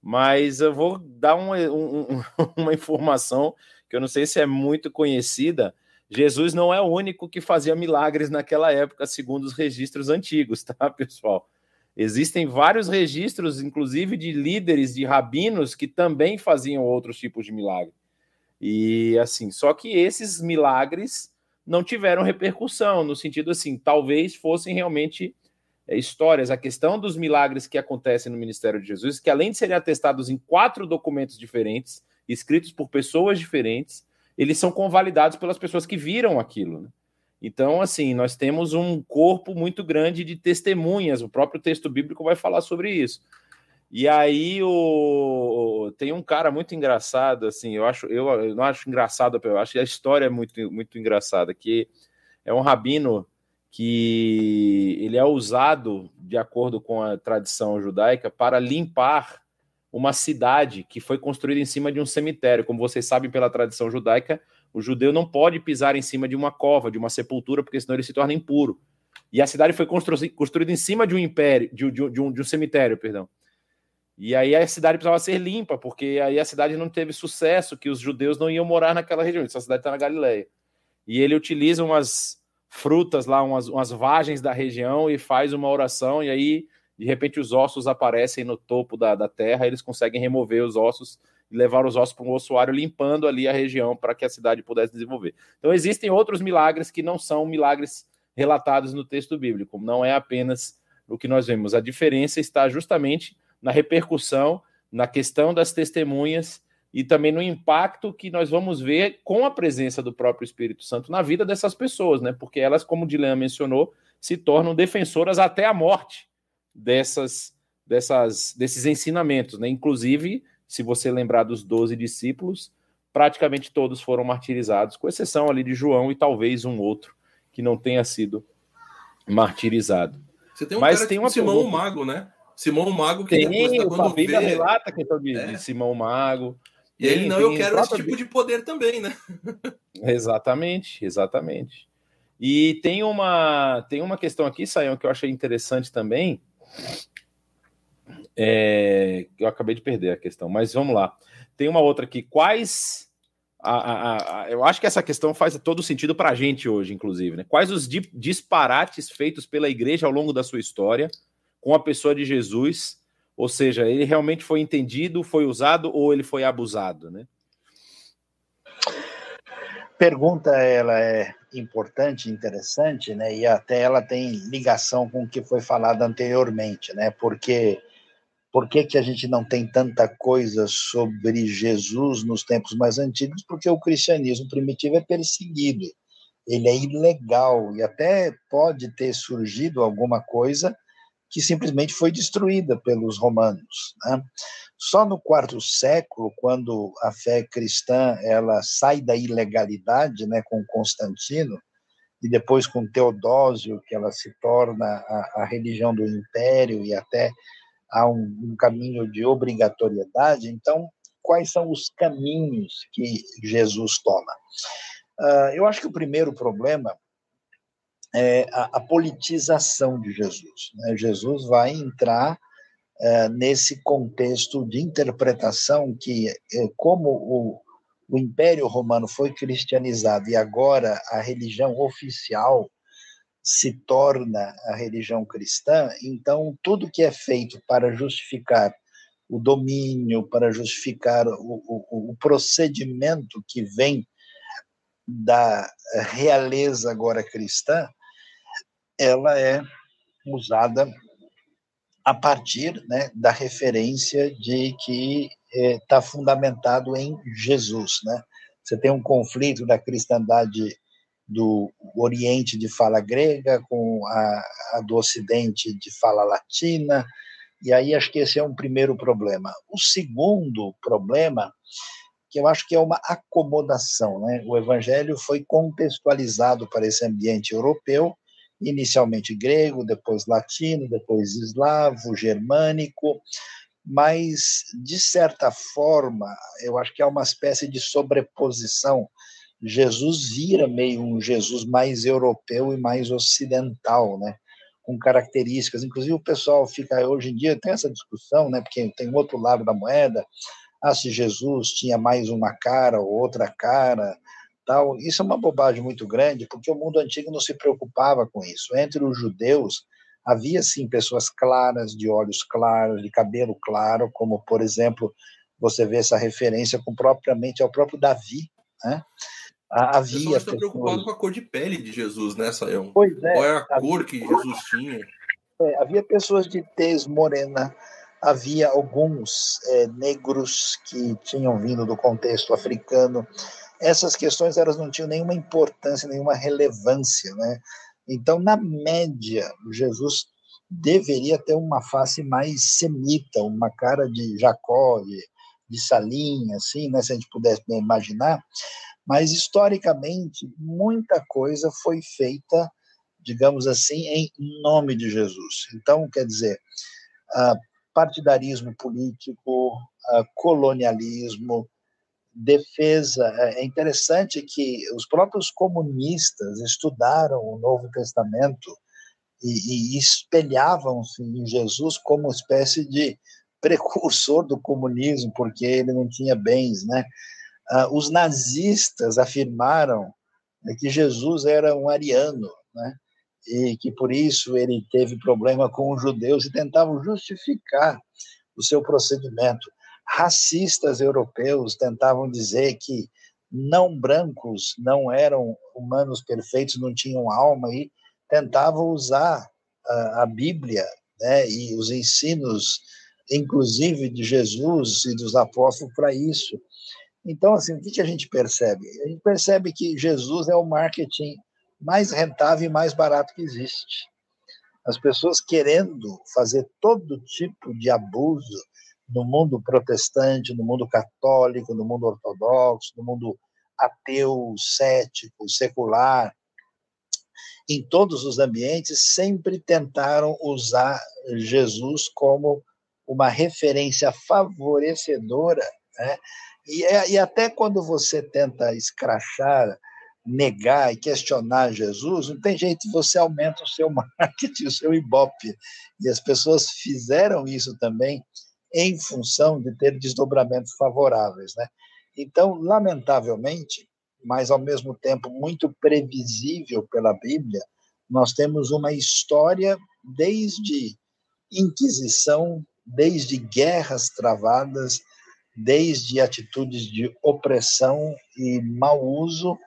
Mas eu vou dar um, um, uma informação que eu não sei se é muito conhecida, Jesus não é o único que fazia milagres naquela época, segundo os registros antigos, tá, pessoal? Existem vários registros, inclusive de líderes, de rabinos, que também faziam outros tipos de milagre. E assim, só que esses milagres não tiveram repercussão, no sentido assim, talvez fossem realmente é, histórias. A questão dos milagres que acontecem no ministério de Jesus, que além de serem atestados em quatro documentos diferentes, escritos por pessoas diferentes, eles são convalidados pelas pessoas que viram aquilo. Né? Então, assim, nós temos um corpo muito grande de testemunhas, o próprio texto bíblico vai falar sobre isso. E aí o... tem um cara muito engraçado, assim, eu acho, eu, não acho engraçado, eu acho que a história é muito, muito engraçada, que é um rabino que ele é usado, de acordo com a tradição judaica, para limpar uma cidade que foi construída em cima de um cemitério. Como vocês sabem pela tradição judaica, o judeu não pode pisar em cima de uma cova, de uma sepultura, porque senão ele se torna impuro. E a cidade foi constru construída em cima de um império, de, de, de, um, de um cemitério, perdão. E aí a cidade precisava ser limpa, porque aí a cidade não teve sucesso, que os judeus não iam morar naquela região. Essa cidade está na Galileia. E ele utiliza umas frutas lá, umas, umas vagens da região e faz uma oração, e aí de repente os ossos aparecem no topo da, da terra, eles conseguem remover os ossos e levar os ossos para um ossuário, limpando ali a região para que a cidade pudesse desenvolver. Então existem outros milagres que não são milagres relatados no texto bíblico, não é apenas o que nós vemos. A diferença está justamente na repercussão, na questão das testemunhas e também no impacto que nós vamos ver com a presença do próprio Espírito Santo na vida dessas pessoas, né? Porque elas, como o Dilan mencionou, se tornam defensoras até a morte dessas, dessas, desses ensinamentos. Né? Inclusive, se você lembrar dos doze discípulos, praticamente todos foram martirizados, com exceção ali de João e talvez um outro que não tenha sido martirizado. Você tem um Mas tem tipo uma Simão pergunta... Mago, né? Simão Mago que tem, depois, quando a Bíblia vê... relata a questão de, é. de Simão Mago. E ele, não, eu quero esse tipo de poder também, né? exatamente, exatamente. E tem uma, tem uma questão aqui, Saião, que eu achei interessante também, é, eu acabei de perder a questão, mas vamos lá. Tem uma outra aqui. Quais. A, a, a, eu acho que essa questão faz todo sentido para a gente hoje, inclusive. Né? Quais os di disparates feitos pela igreja ao longo da sua história com a pessoa de Jesus? Ou seja, ele realmente foi entendido, foi usado ou ele foi abusado, né? Pergunta ela é importante, interessante, né? E até ela tem ligação com o que foi falado anteriormente, né? Porque por que, que a gente não tem tanta coisa sobre Jesus nos tempos mais antigos? Porque o cristianismo primitivo é perseguido, ele é ilegal e até pode ter surgido alguma coisa que simplesmente foi destruída pelos romanos. Né? Só no quarto século, quando a fé cristã ela sai da ilegalidade, né, com Constantino, e depois com Teodósio, que ela se torna a, a religião do império e até há um, um caminho de obrigatoriedade. Então, quais são os caminhos que Jesus toma? Uh, eu acho que o primeiro problema é, a, a, politização de Jesus. Né? Jesus vai entrar é, nesse contexto de interpretação que, é, como o, o Império Romano foi cristianizado e agora a religião oficial se torna a religião cristã, então tudo que é feito para justificar o domínio, para justificar o, o, o procedimento que vem da realeza agora cristã, ela é usada a partir né, da referência de que está é, fundamentado em Jesus. Né? Você tem um conflito da cristandade do Oriente de fala grega com a, a, do Ocidente de fala latina, e aí acho que esse é um primeiro problema. O segundo problema, que eu acho que é uma acomodação, né? o Evangelho foi contextualizado para esse ambiente europeu, inicialmente grego, depois latino, depois eslavo, germânico, mas, de certa forma, eu acho que há uma espécie de sobreposição. Jesus vira meio um Jesus mais europeu e mais ocidental, né? com características. Inclusive, o pessoal fica, hoje em dia, tem essa discussão, né? porque tem outro lado da moeda, ah, se Jesus tinha mais uma cara ou outra cara, tal. Isso é uma bobagem muito grande, porque o mundo antigo não se preocupava com isso. Entre os judeus, havia sim pessoas claras, de olhos claros, de cabelo claro, como, por exemplo, você vê essa referência com propriamente ao próprio Davi, né? Havia. Está preocupado com a cor de pele de Jesus, né, Sayão? Pois é. Qual é a havia... cor que Jesus tinha? É, havia pessoas de tez morena, havia alguns é, negros que tinham vindo do contexto africano, essas questões elas não tinham nenhuma importância, nenhuma relevância, né? Então, na média, Jesus deveria ter uma face mais semita, uma cara de Jacó, de, de Salim, assim, né, se a gente pudesse imaginar. Mas, historicamente, muita coisa foi feita, digamos assim, em nome de Jesus. Então, quer dizer, partidarismo político, colonialismo, defesa. É, é interessante que os próprios comunistas estudaram o Novo Testamento e, e espelhavam-se em Jesus como uma espécie de precursor do comunismo, porque ele não tinha bens, né? Ah, os nazistas afirmaram que Jesus era um ariano, né? E que por isso ele teve problema com os judeus e tentavam justificar o seu procedimento racistas europeus tentavam dizer que não brancos não eram humanos perfeitos, não tinham alma e tentavam usar a, a Bíblia né, e os ensinos, inclusive de Jesus e dos apóstolos, para isso. Então, assim, o que, que a gente percebe? A gente percebe que Jesus é o marketing mais rentável e mais barato que existe. As pessoas querendo fazer todo tipo de abuso, no mundo protestante, no mundo católico, no mundo ortodoxo, no mundo ateu, cético, secular, em todos os ambientes, sempre tentaram usar Jesus como uma referência favorecedora, né? E, é, e até quando você tenta escrachar, negar e questionar Jesus, não tem jeito, você aumenta o seu marketing, o seu ibope. E as pessoas fizeram isso também em função de ter desdobramentos favoráveis. Né? Então, lamentavelmente, mas ao mesmo tempo muito previsível pela Bíblia, nós temos uma história desde Inquisição, desde guerras travadas, desde atitudes de opressão e mau uso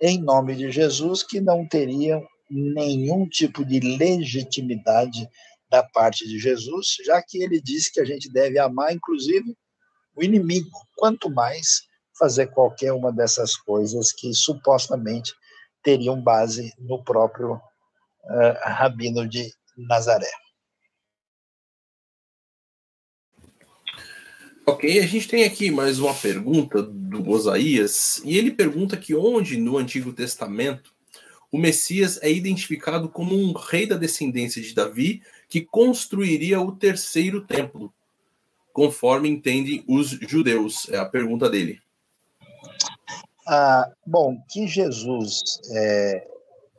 em nome de Jesus que não teriam nenhum tipo de legitimidade da parte de Jesus, já que ele disse que a gente deve amar, inclusive, o inimigo, quanto mais fazer qualquer uma dessas coisas que supostamente teriam base no próprio uh, rabino de Nazaré. Ok, a gente tem aqui mais uma pergunta do Osaías, e ele pergunta que onde no Antigo Testamento o Messias é identificado como um rei da descendência de Davi que construiria o terceiro templo, conforme entendem os judeus? É a pergunta dele. Ah, bom, que Jesus é,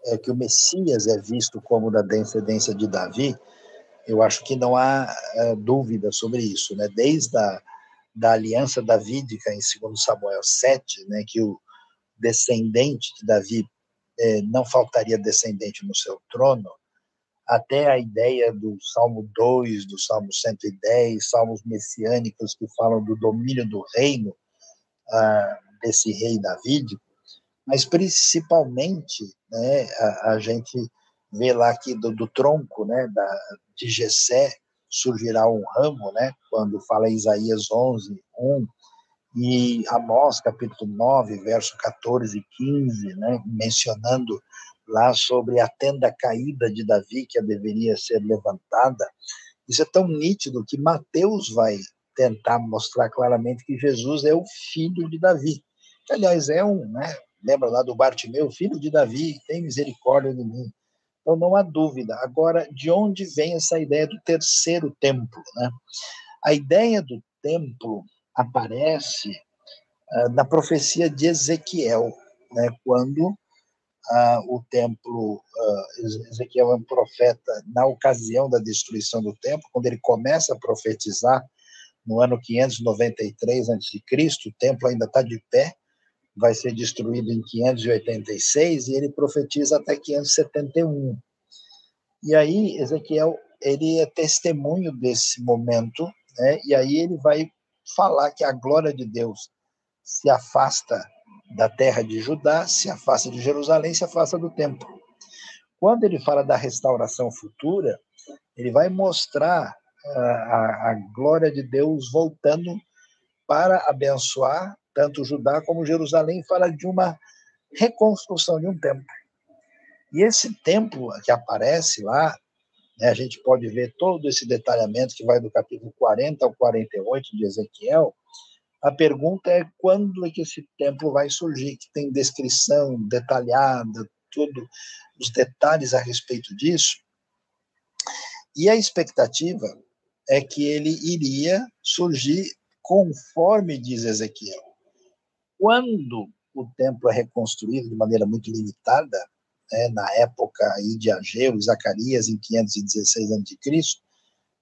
é que o Messias é visto como da descendência de Davi, eu acho que não há é, dúvida sobre isso, né? Desde a da aliança davídica em 2 Samuel 7, né, que o descendente de Davi é, não faltaria descendente no seu trono, até a ideia do Salmo 2, do Salmo 110, salmos messiânicos que falam do domínio do reino ah, desse rei davídico, mas principalmente né, a, a gente vê lá que do, do tronco né, da, de Jessé surgirá um ramo, né, quando fala Isaías 11, 1, e Amós, capítulo 9, verso 14 e 15, né, mencionando lá sobre a tenda caída de Davi, que deveria ser levantada. Isso é tão nítido que Mateus vai tentar mostrar claramente que Jesus é o filho de Davi. Aliás, é um, né, lembra lá do Bartimeu, filho de Davi, tem misericórdia de mim. Então não há dúvida. Agora, de onde vem essa ideia do terceiro templo? Né? A ideia do templo aparece uh, na profecia de Ezequiel, né? quando uh, o templo, uh, Ezequiel é um profeta na ocasião da destruição do templo, quando ele começa a profetizar no ano 593 a.C., o templo ainda está de pé, vai ser destruído em 586 e ele profetiza até 571. E aí Ezequiel ele é testemunho desse momento, né? E aí ele vai falar que a glória de Deus se afasta da terra de Judá, se afasta de Jerusalém, se afasta do templo. Quando ele fala da restauração futura, ele vai mostrar a, a, a glória de Deus voltando para abençoar tanto Judá como Jerusalém, fala de uma reconstrução de um templo. E esse templo que aparece lá, né, a gente pode ver todo esse detalhamento que vai do capítulo 40 ao 48 de Ezequiel. A pergunta é quando é que esse templo vai surgir, que tem descrição detalhada, tudo os detalhes a respeito disso. E a expectativa é que ele iria surgir conforme diz Ezequiel. Quando o templo é reconstruído de maneira muito limitada, né, na época aí de Ageu e Zacarias, em 516 a.C.,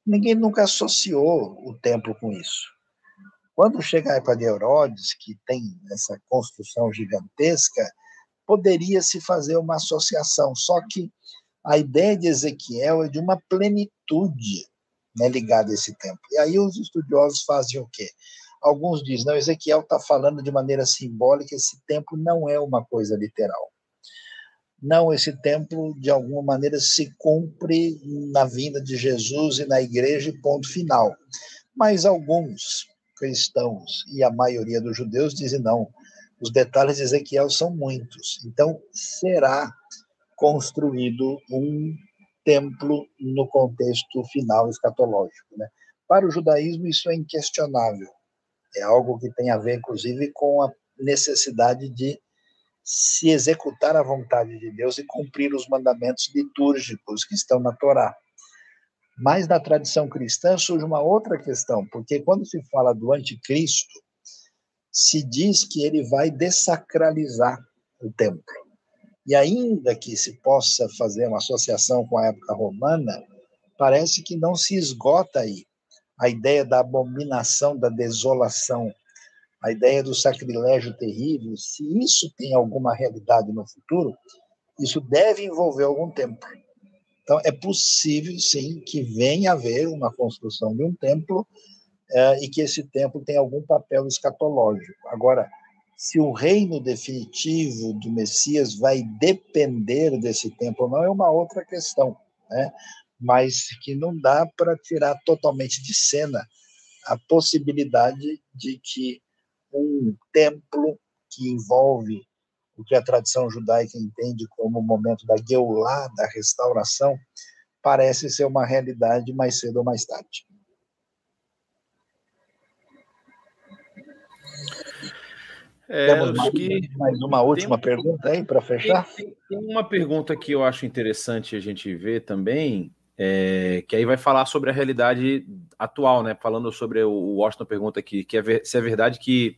ninguém nunca associou o templo com isso. Quando chega a época de Herodes, que tem essa construção gigantesca, poderia se fazer uma associação, só que a ideia de Ezequiel é de uma plenitude né, ligada a esse templo. E aí os estudiosos fazem o quê? Alguns dizem, não, Ezequiel está falando de maneira simbólica, esse templo não é uma coisa literal. Não, esse templo, de alguma maneira, se cumpre na vinda de Jesus e na igreja, ponto final. Mas alguns cristãos e a maioria dos judeus dizem não. Os detalhes de Ezequiel são muitos. Então, será construído um templo no contexto final escatológico. Né? Para o judaísmo, isso é inquestionável. É algo que tem a ver, inclusive, com a necessidade de se executar a vontade de Deus e cumprir os mandamentos litúrgicos que estão na Torá. Mas na tradição cristã surge uma outra questão, porque quando se fala do anticristo, se diz que ele vai dessacralizar o templo. E ainda que se possa fazer uma associação com a época romana, parece que não se esgota aí a ideia da abominação, da desolação, a ideia do sacrilégio terrível, se isso tem alguma realidade no futuro, isso deve envolver algum templo. Então, é possível, sim, que venha a haver uma construção de um templo é, e que esse templo tenha algum papel escatológico. Agora, se o reino definitivo do Messias vai depender desse templo ou não, é uma outra questão. Né? Mas que não dá para tirar totalmente de cena a possibilidade de que um templo que envolve o que a tradição judaica entende como o momento da Geulah, da restauração, parece ser uma realidade mais cedo ou mais tarde. É, Temos mais, que... mais uma última pergunta aí para fechar? Tem, tem, uma pergunta que eu acho interessante a gente ver também, é, que aí vai falar sobre a realidade atual, né? Falando sobre o Washington pergunta aqui, que é, se é verdade que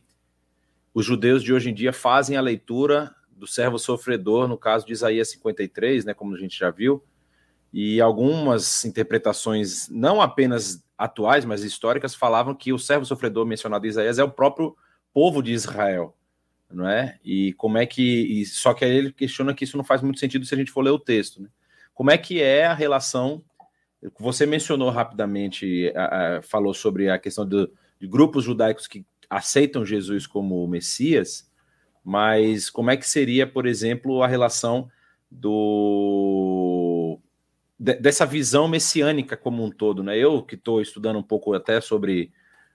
os judeus de hoje em dia fazem a leitura do servo sofredor, no caso de Isaías 53, né, como a gente já viu, e algumas interpretações, não apenas atuais, mas históricas, falavam que o servo sofredor mencionado em Isaías é o próprio povo de Israel, não é? E como é que. E, só que aí ele questiona que isso não faz muito sentido se a gente for ler o texto, né? Como é que é a relação? Você mencionou rapidamente, falou sobre a questão do, de grupos judaicos que aceitam Jesus como Messias, mas como é que seria, por exemplo, a relação do dessa visão messiânica como um todo, né? Eu que estou estudando um pouco até sobre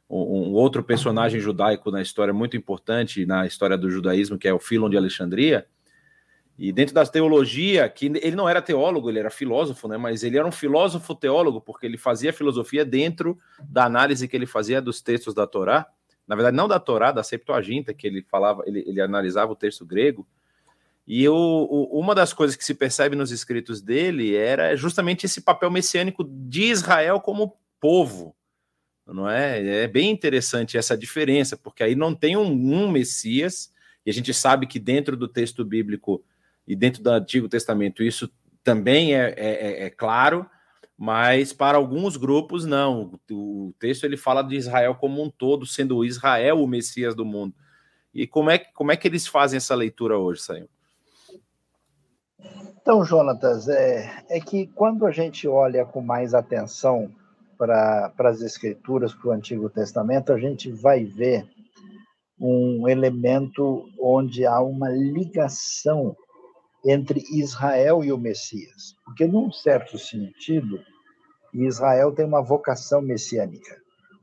um, um, outro personagem judaico na história muito importante na história do judaísmo, que é o Filon de Alexandria. E dentro da teologia, que ele não era teólogo, ele era filósofo, né? Mas ele era um filósofo teólogo porque ele fazia filosofia dentro da análise que ele fazia dos textos da Torá. Na verdade, não da Torá, da Septuaginta, que ele falava, ele, ele analisava o texto grego. E o, o, uma das coisas que se percebe nos escritos dele era justamente esse papel messiânico de Israel como povo, não é? É bem interessante essa diferença, porque aí não tem um, um Messias, e a gente sabe que dentro do texto bíblico e dentro do Antigo Testamento isso também é, é, é, é claro, mas para alguns grupos não. O, texto ele fala de Israel como um todo, sendo Israel o Messias do mundo. E como é, como é que eles fazem essa leitura hoje, Senhor? Então, Jonatas, é, é que quando a gente olha com mais atenção para as Escrituras, para o Antigo Testamento, a gente vai ver um elemento onde há uma ligação entre Israel e o Messias. Porque, num certo sentido, Israel tem uma vocação messiânica,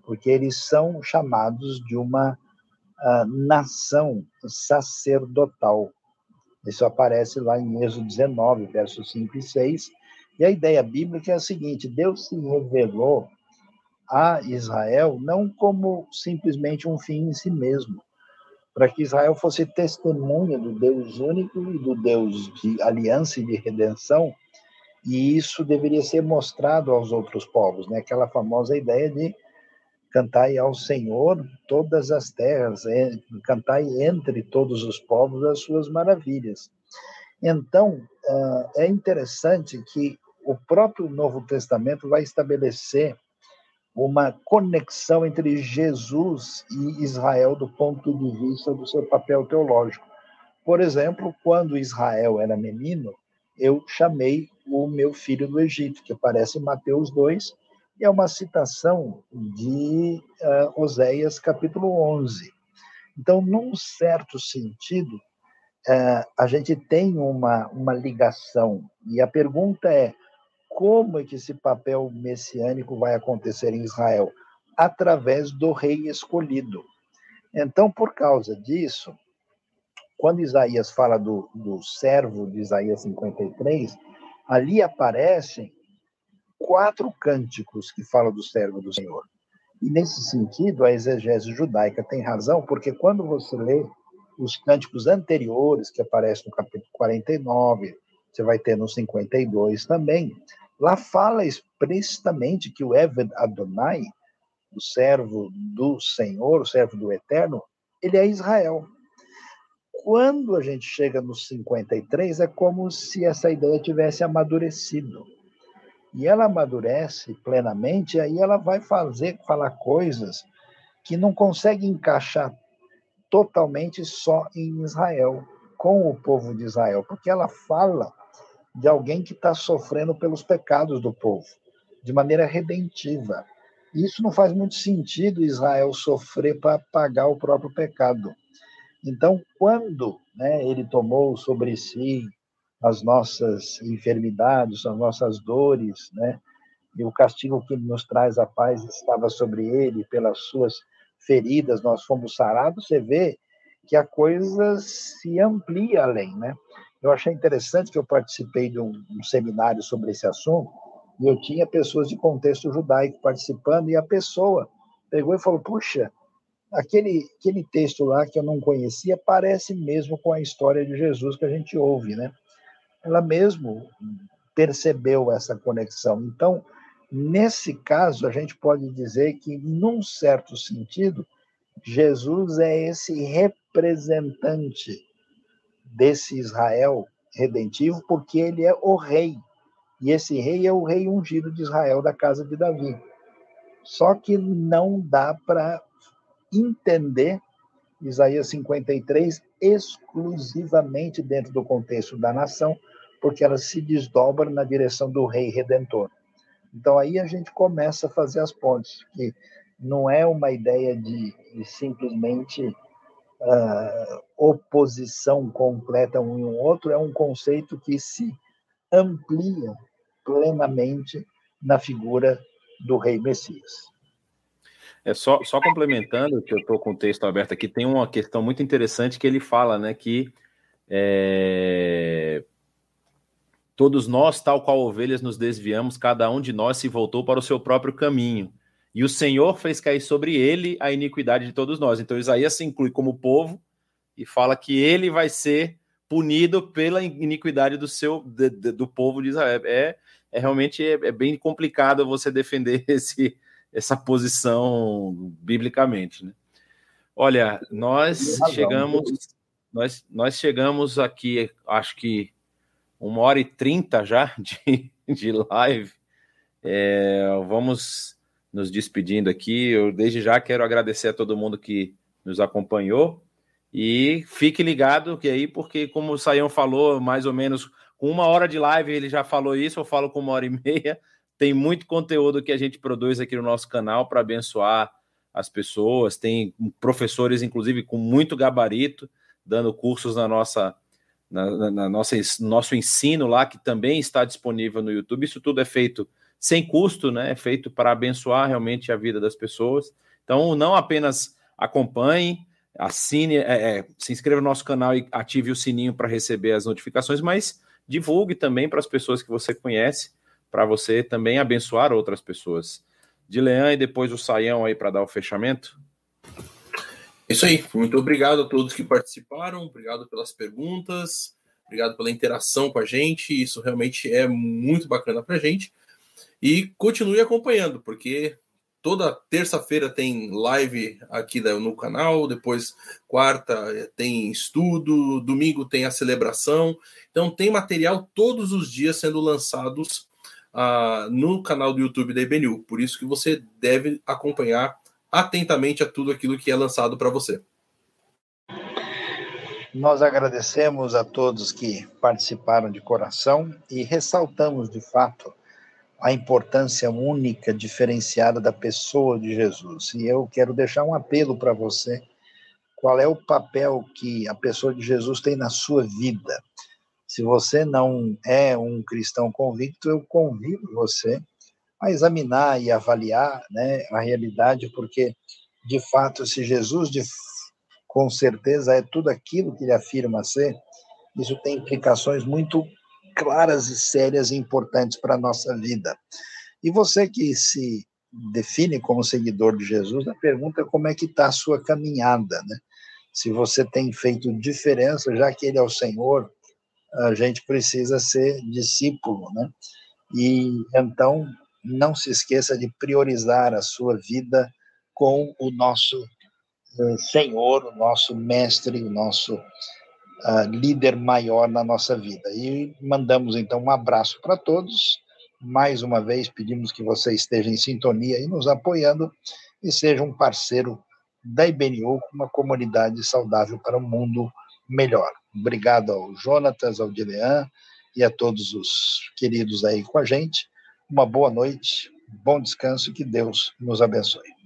porque eles são chamados de uma uh, nação sacerdotal. Isso aparece lá em Êxodo 19, versos 5 e 6. E a ideia bíblica é a seguinte: Deus se revelou a Israel não como simplesmente um fim em si mesmo, para que Israel fosse testemunha do Deus único e do Deus de aliança e de redenção, e isso deveria ser mostrado aos outros povos, né? Aquela famosa ideia de cantai ao Senhor todas as terras, cantai entre todos os povos as suas maravilhas. Então, ah, é interessante que o próprio Novo Testamento vai estabelecer uma conexão entre Jesus e Israel do ponto de vista do seu papel teológico. Por exemplo, quando Israel era menino, eu chamei o meu filho do Egito, que aparece em Mateus 2, é uma citação de uh, Oséias capítulo 11. Então, num certo sentido, uh, a gente tem uma, uma ligação. E a pergunta é: como é que esse papel messiânico vai acontecer em Israel? Através do rei escolhido. Então, por causa disso, quando Isaías fala do, do servo de Isaías 53, ali aparecem quatro cânticos que falam do servo do Senhor. E nesse sentido, a exegese judaica tem razão, porque quando você lê os cânticos anteriores, que aparecem no capítulo 49, você vai ter no 52 também, lá fala explicitamente que o Eved Adonai, o servo do Senhor, o servo do Eterno, ele é Israel. Quando a gente chega no 53, é como se essa ideia tivesse amadurecido e ela amadurece plenamente, aí ela vai fazer, falar coisas que não consegue encaixar totalmente só em Israel, com o povo de Israel, porque ela fala de alguém que está sofrendo pelos pecados do povo, de maneira redentiva. Isso não faz muito sentido Israel sofrer para pagar o próprio pecado. Então, quando né, ele tomou sobre si as nossas enfermidades, as nossas dores, né? E o castigo que nos traz a paz estava sobre ele, pelas suas feridas nós fomos sarados. Você vê que a coisa se amplia além, né? Eu achei interessante que eu participei de um, um seminário sobre esse assunto e eu tinha pessoas de contexto judaico participando e a pessoa pegou e falou: puxa, aquele, aquele texto lá que eu não conhecia parece mesmo com a história de Jesus que a gente ouve, né? ela mesmo percebeu essa conexão. Então, nesse caso, a gente pode dizer que, num certo sentido, Jesus é esse representante desse Israel redentivo, porque ele é o rei. E esse rei é o rei ungido de Israel da casa de Davi. Só que não dá para entender Isaías 53 exclusivamente dentro do contexto da nação, porque ela se desdobra na direção do rei redentor. Então aí a gente começa a fazer as pontes, que não é uma ideia de, de simplesmente uh, oposição completa um e outro, é um conceito que se amplia plenamente na figura do rei Messias. É só, só complementando, que eu estou com o texto aberto aqui, tem uma questão muito interessante que ele fala, né, que é, todos nós, tal qual ovelhas, nos desviamos, cada um de nós se voltou para o seu próprio caminho. E o Senhor fez cair sobre ele a iniquidade de todos nós. Então Isaías se inclui como povo e fala que ele vai ser punido pela iniquidade do seu de, de, do povo de Israel. É, é realmente é, é bem complicado você defender esse essa posição biblicamente, né? Olha, nós chegamos, nós, nós chegamos aqui, acho que uma hora e trinta já de, de live. É, vamos nos despedindo aqui. Eu desde já quero agradecer a todo mundo que nos acompanhou e fique ligado que aí, porque como o Saião falou, mais ou menos com uma hora de live ele já falou isso, eu falo com uma hora e meia. Tem muito conteúdo que a gente produz aqui no nosso canal para abençoar as pessoas. Tem professores, inclusive, com muito gabarito, dando cursos na nossa, na, na nossa nosso ensino lá, que também está disponível no YouTube. Isso tudo é feito sem custo, né? É feito para abençoar realmente a vida das pessoas. Então, não apenas acompanhe, assine, é, é, se inscreva no nosso canal e ative o sininho para receber as notificações, mas divulgue também para as pessoas que você conhece para você também abençoar outras pessoas. De Leão e depois o Saião aí para dar o fechamento. Isso aí. Muito obrigado a todos que participaram. Obrigado pelas perguntas. Obrigado pela interação com a gente. Isso realmente é muito bacana para a gente. E continue acompanhando, porque toda terça-feira tem live aqui no canal, depois quarta tem estudo, domingo tem a celebração. Então tem material todos os dias sendo lançados uh, no canal do YouTube da IBNU. Por isso que você deve acompanhar atentamente a tudo aquilo que é lançado para você. Nós agradecemos a todos que participaram de coração e ressaltamos, de fato, a importância única, diferenciada da pessoa de Jesus. E eu quero deixar um apelo para você: qual é o papel que a pessoa de Jesus tem na sua vida? Se você não é um cristão convicto, eu convido você a examinar e avaliar né, a realidade, porque, de fato, se Jesus, de, com certeza, é tudo aquilo que ele afirma ser, isso tem implicações muito claras e sérias e importantes para a nossa vida. E você que se define como seguidor de Jesus, a pergunta é como é que está a sua caminhada, né? Se você tem feito diferença, já que ele é o Senhor, a gente precisa ser discípulo, né? E então não se esqueça de priorizar a sua vida com o nosso uh, Senhor, o nosso mestre, o nosso uh, líder maior na nossa vida. E mandamos então um abraço para todos. Mais uma vez pedimos que você esteja em sintonia e nos apoiando e seja um parceiro da IBNU, uma comunidade saudável para um mundo melhor. Obrigado ao Jonatas, ao Dilean e a todos os queridos aí com a gente. Uma boa noite, bom descanso e que Deus nos abençoe.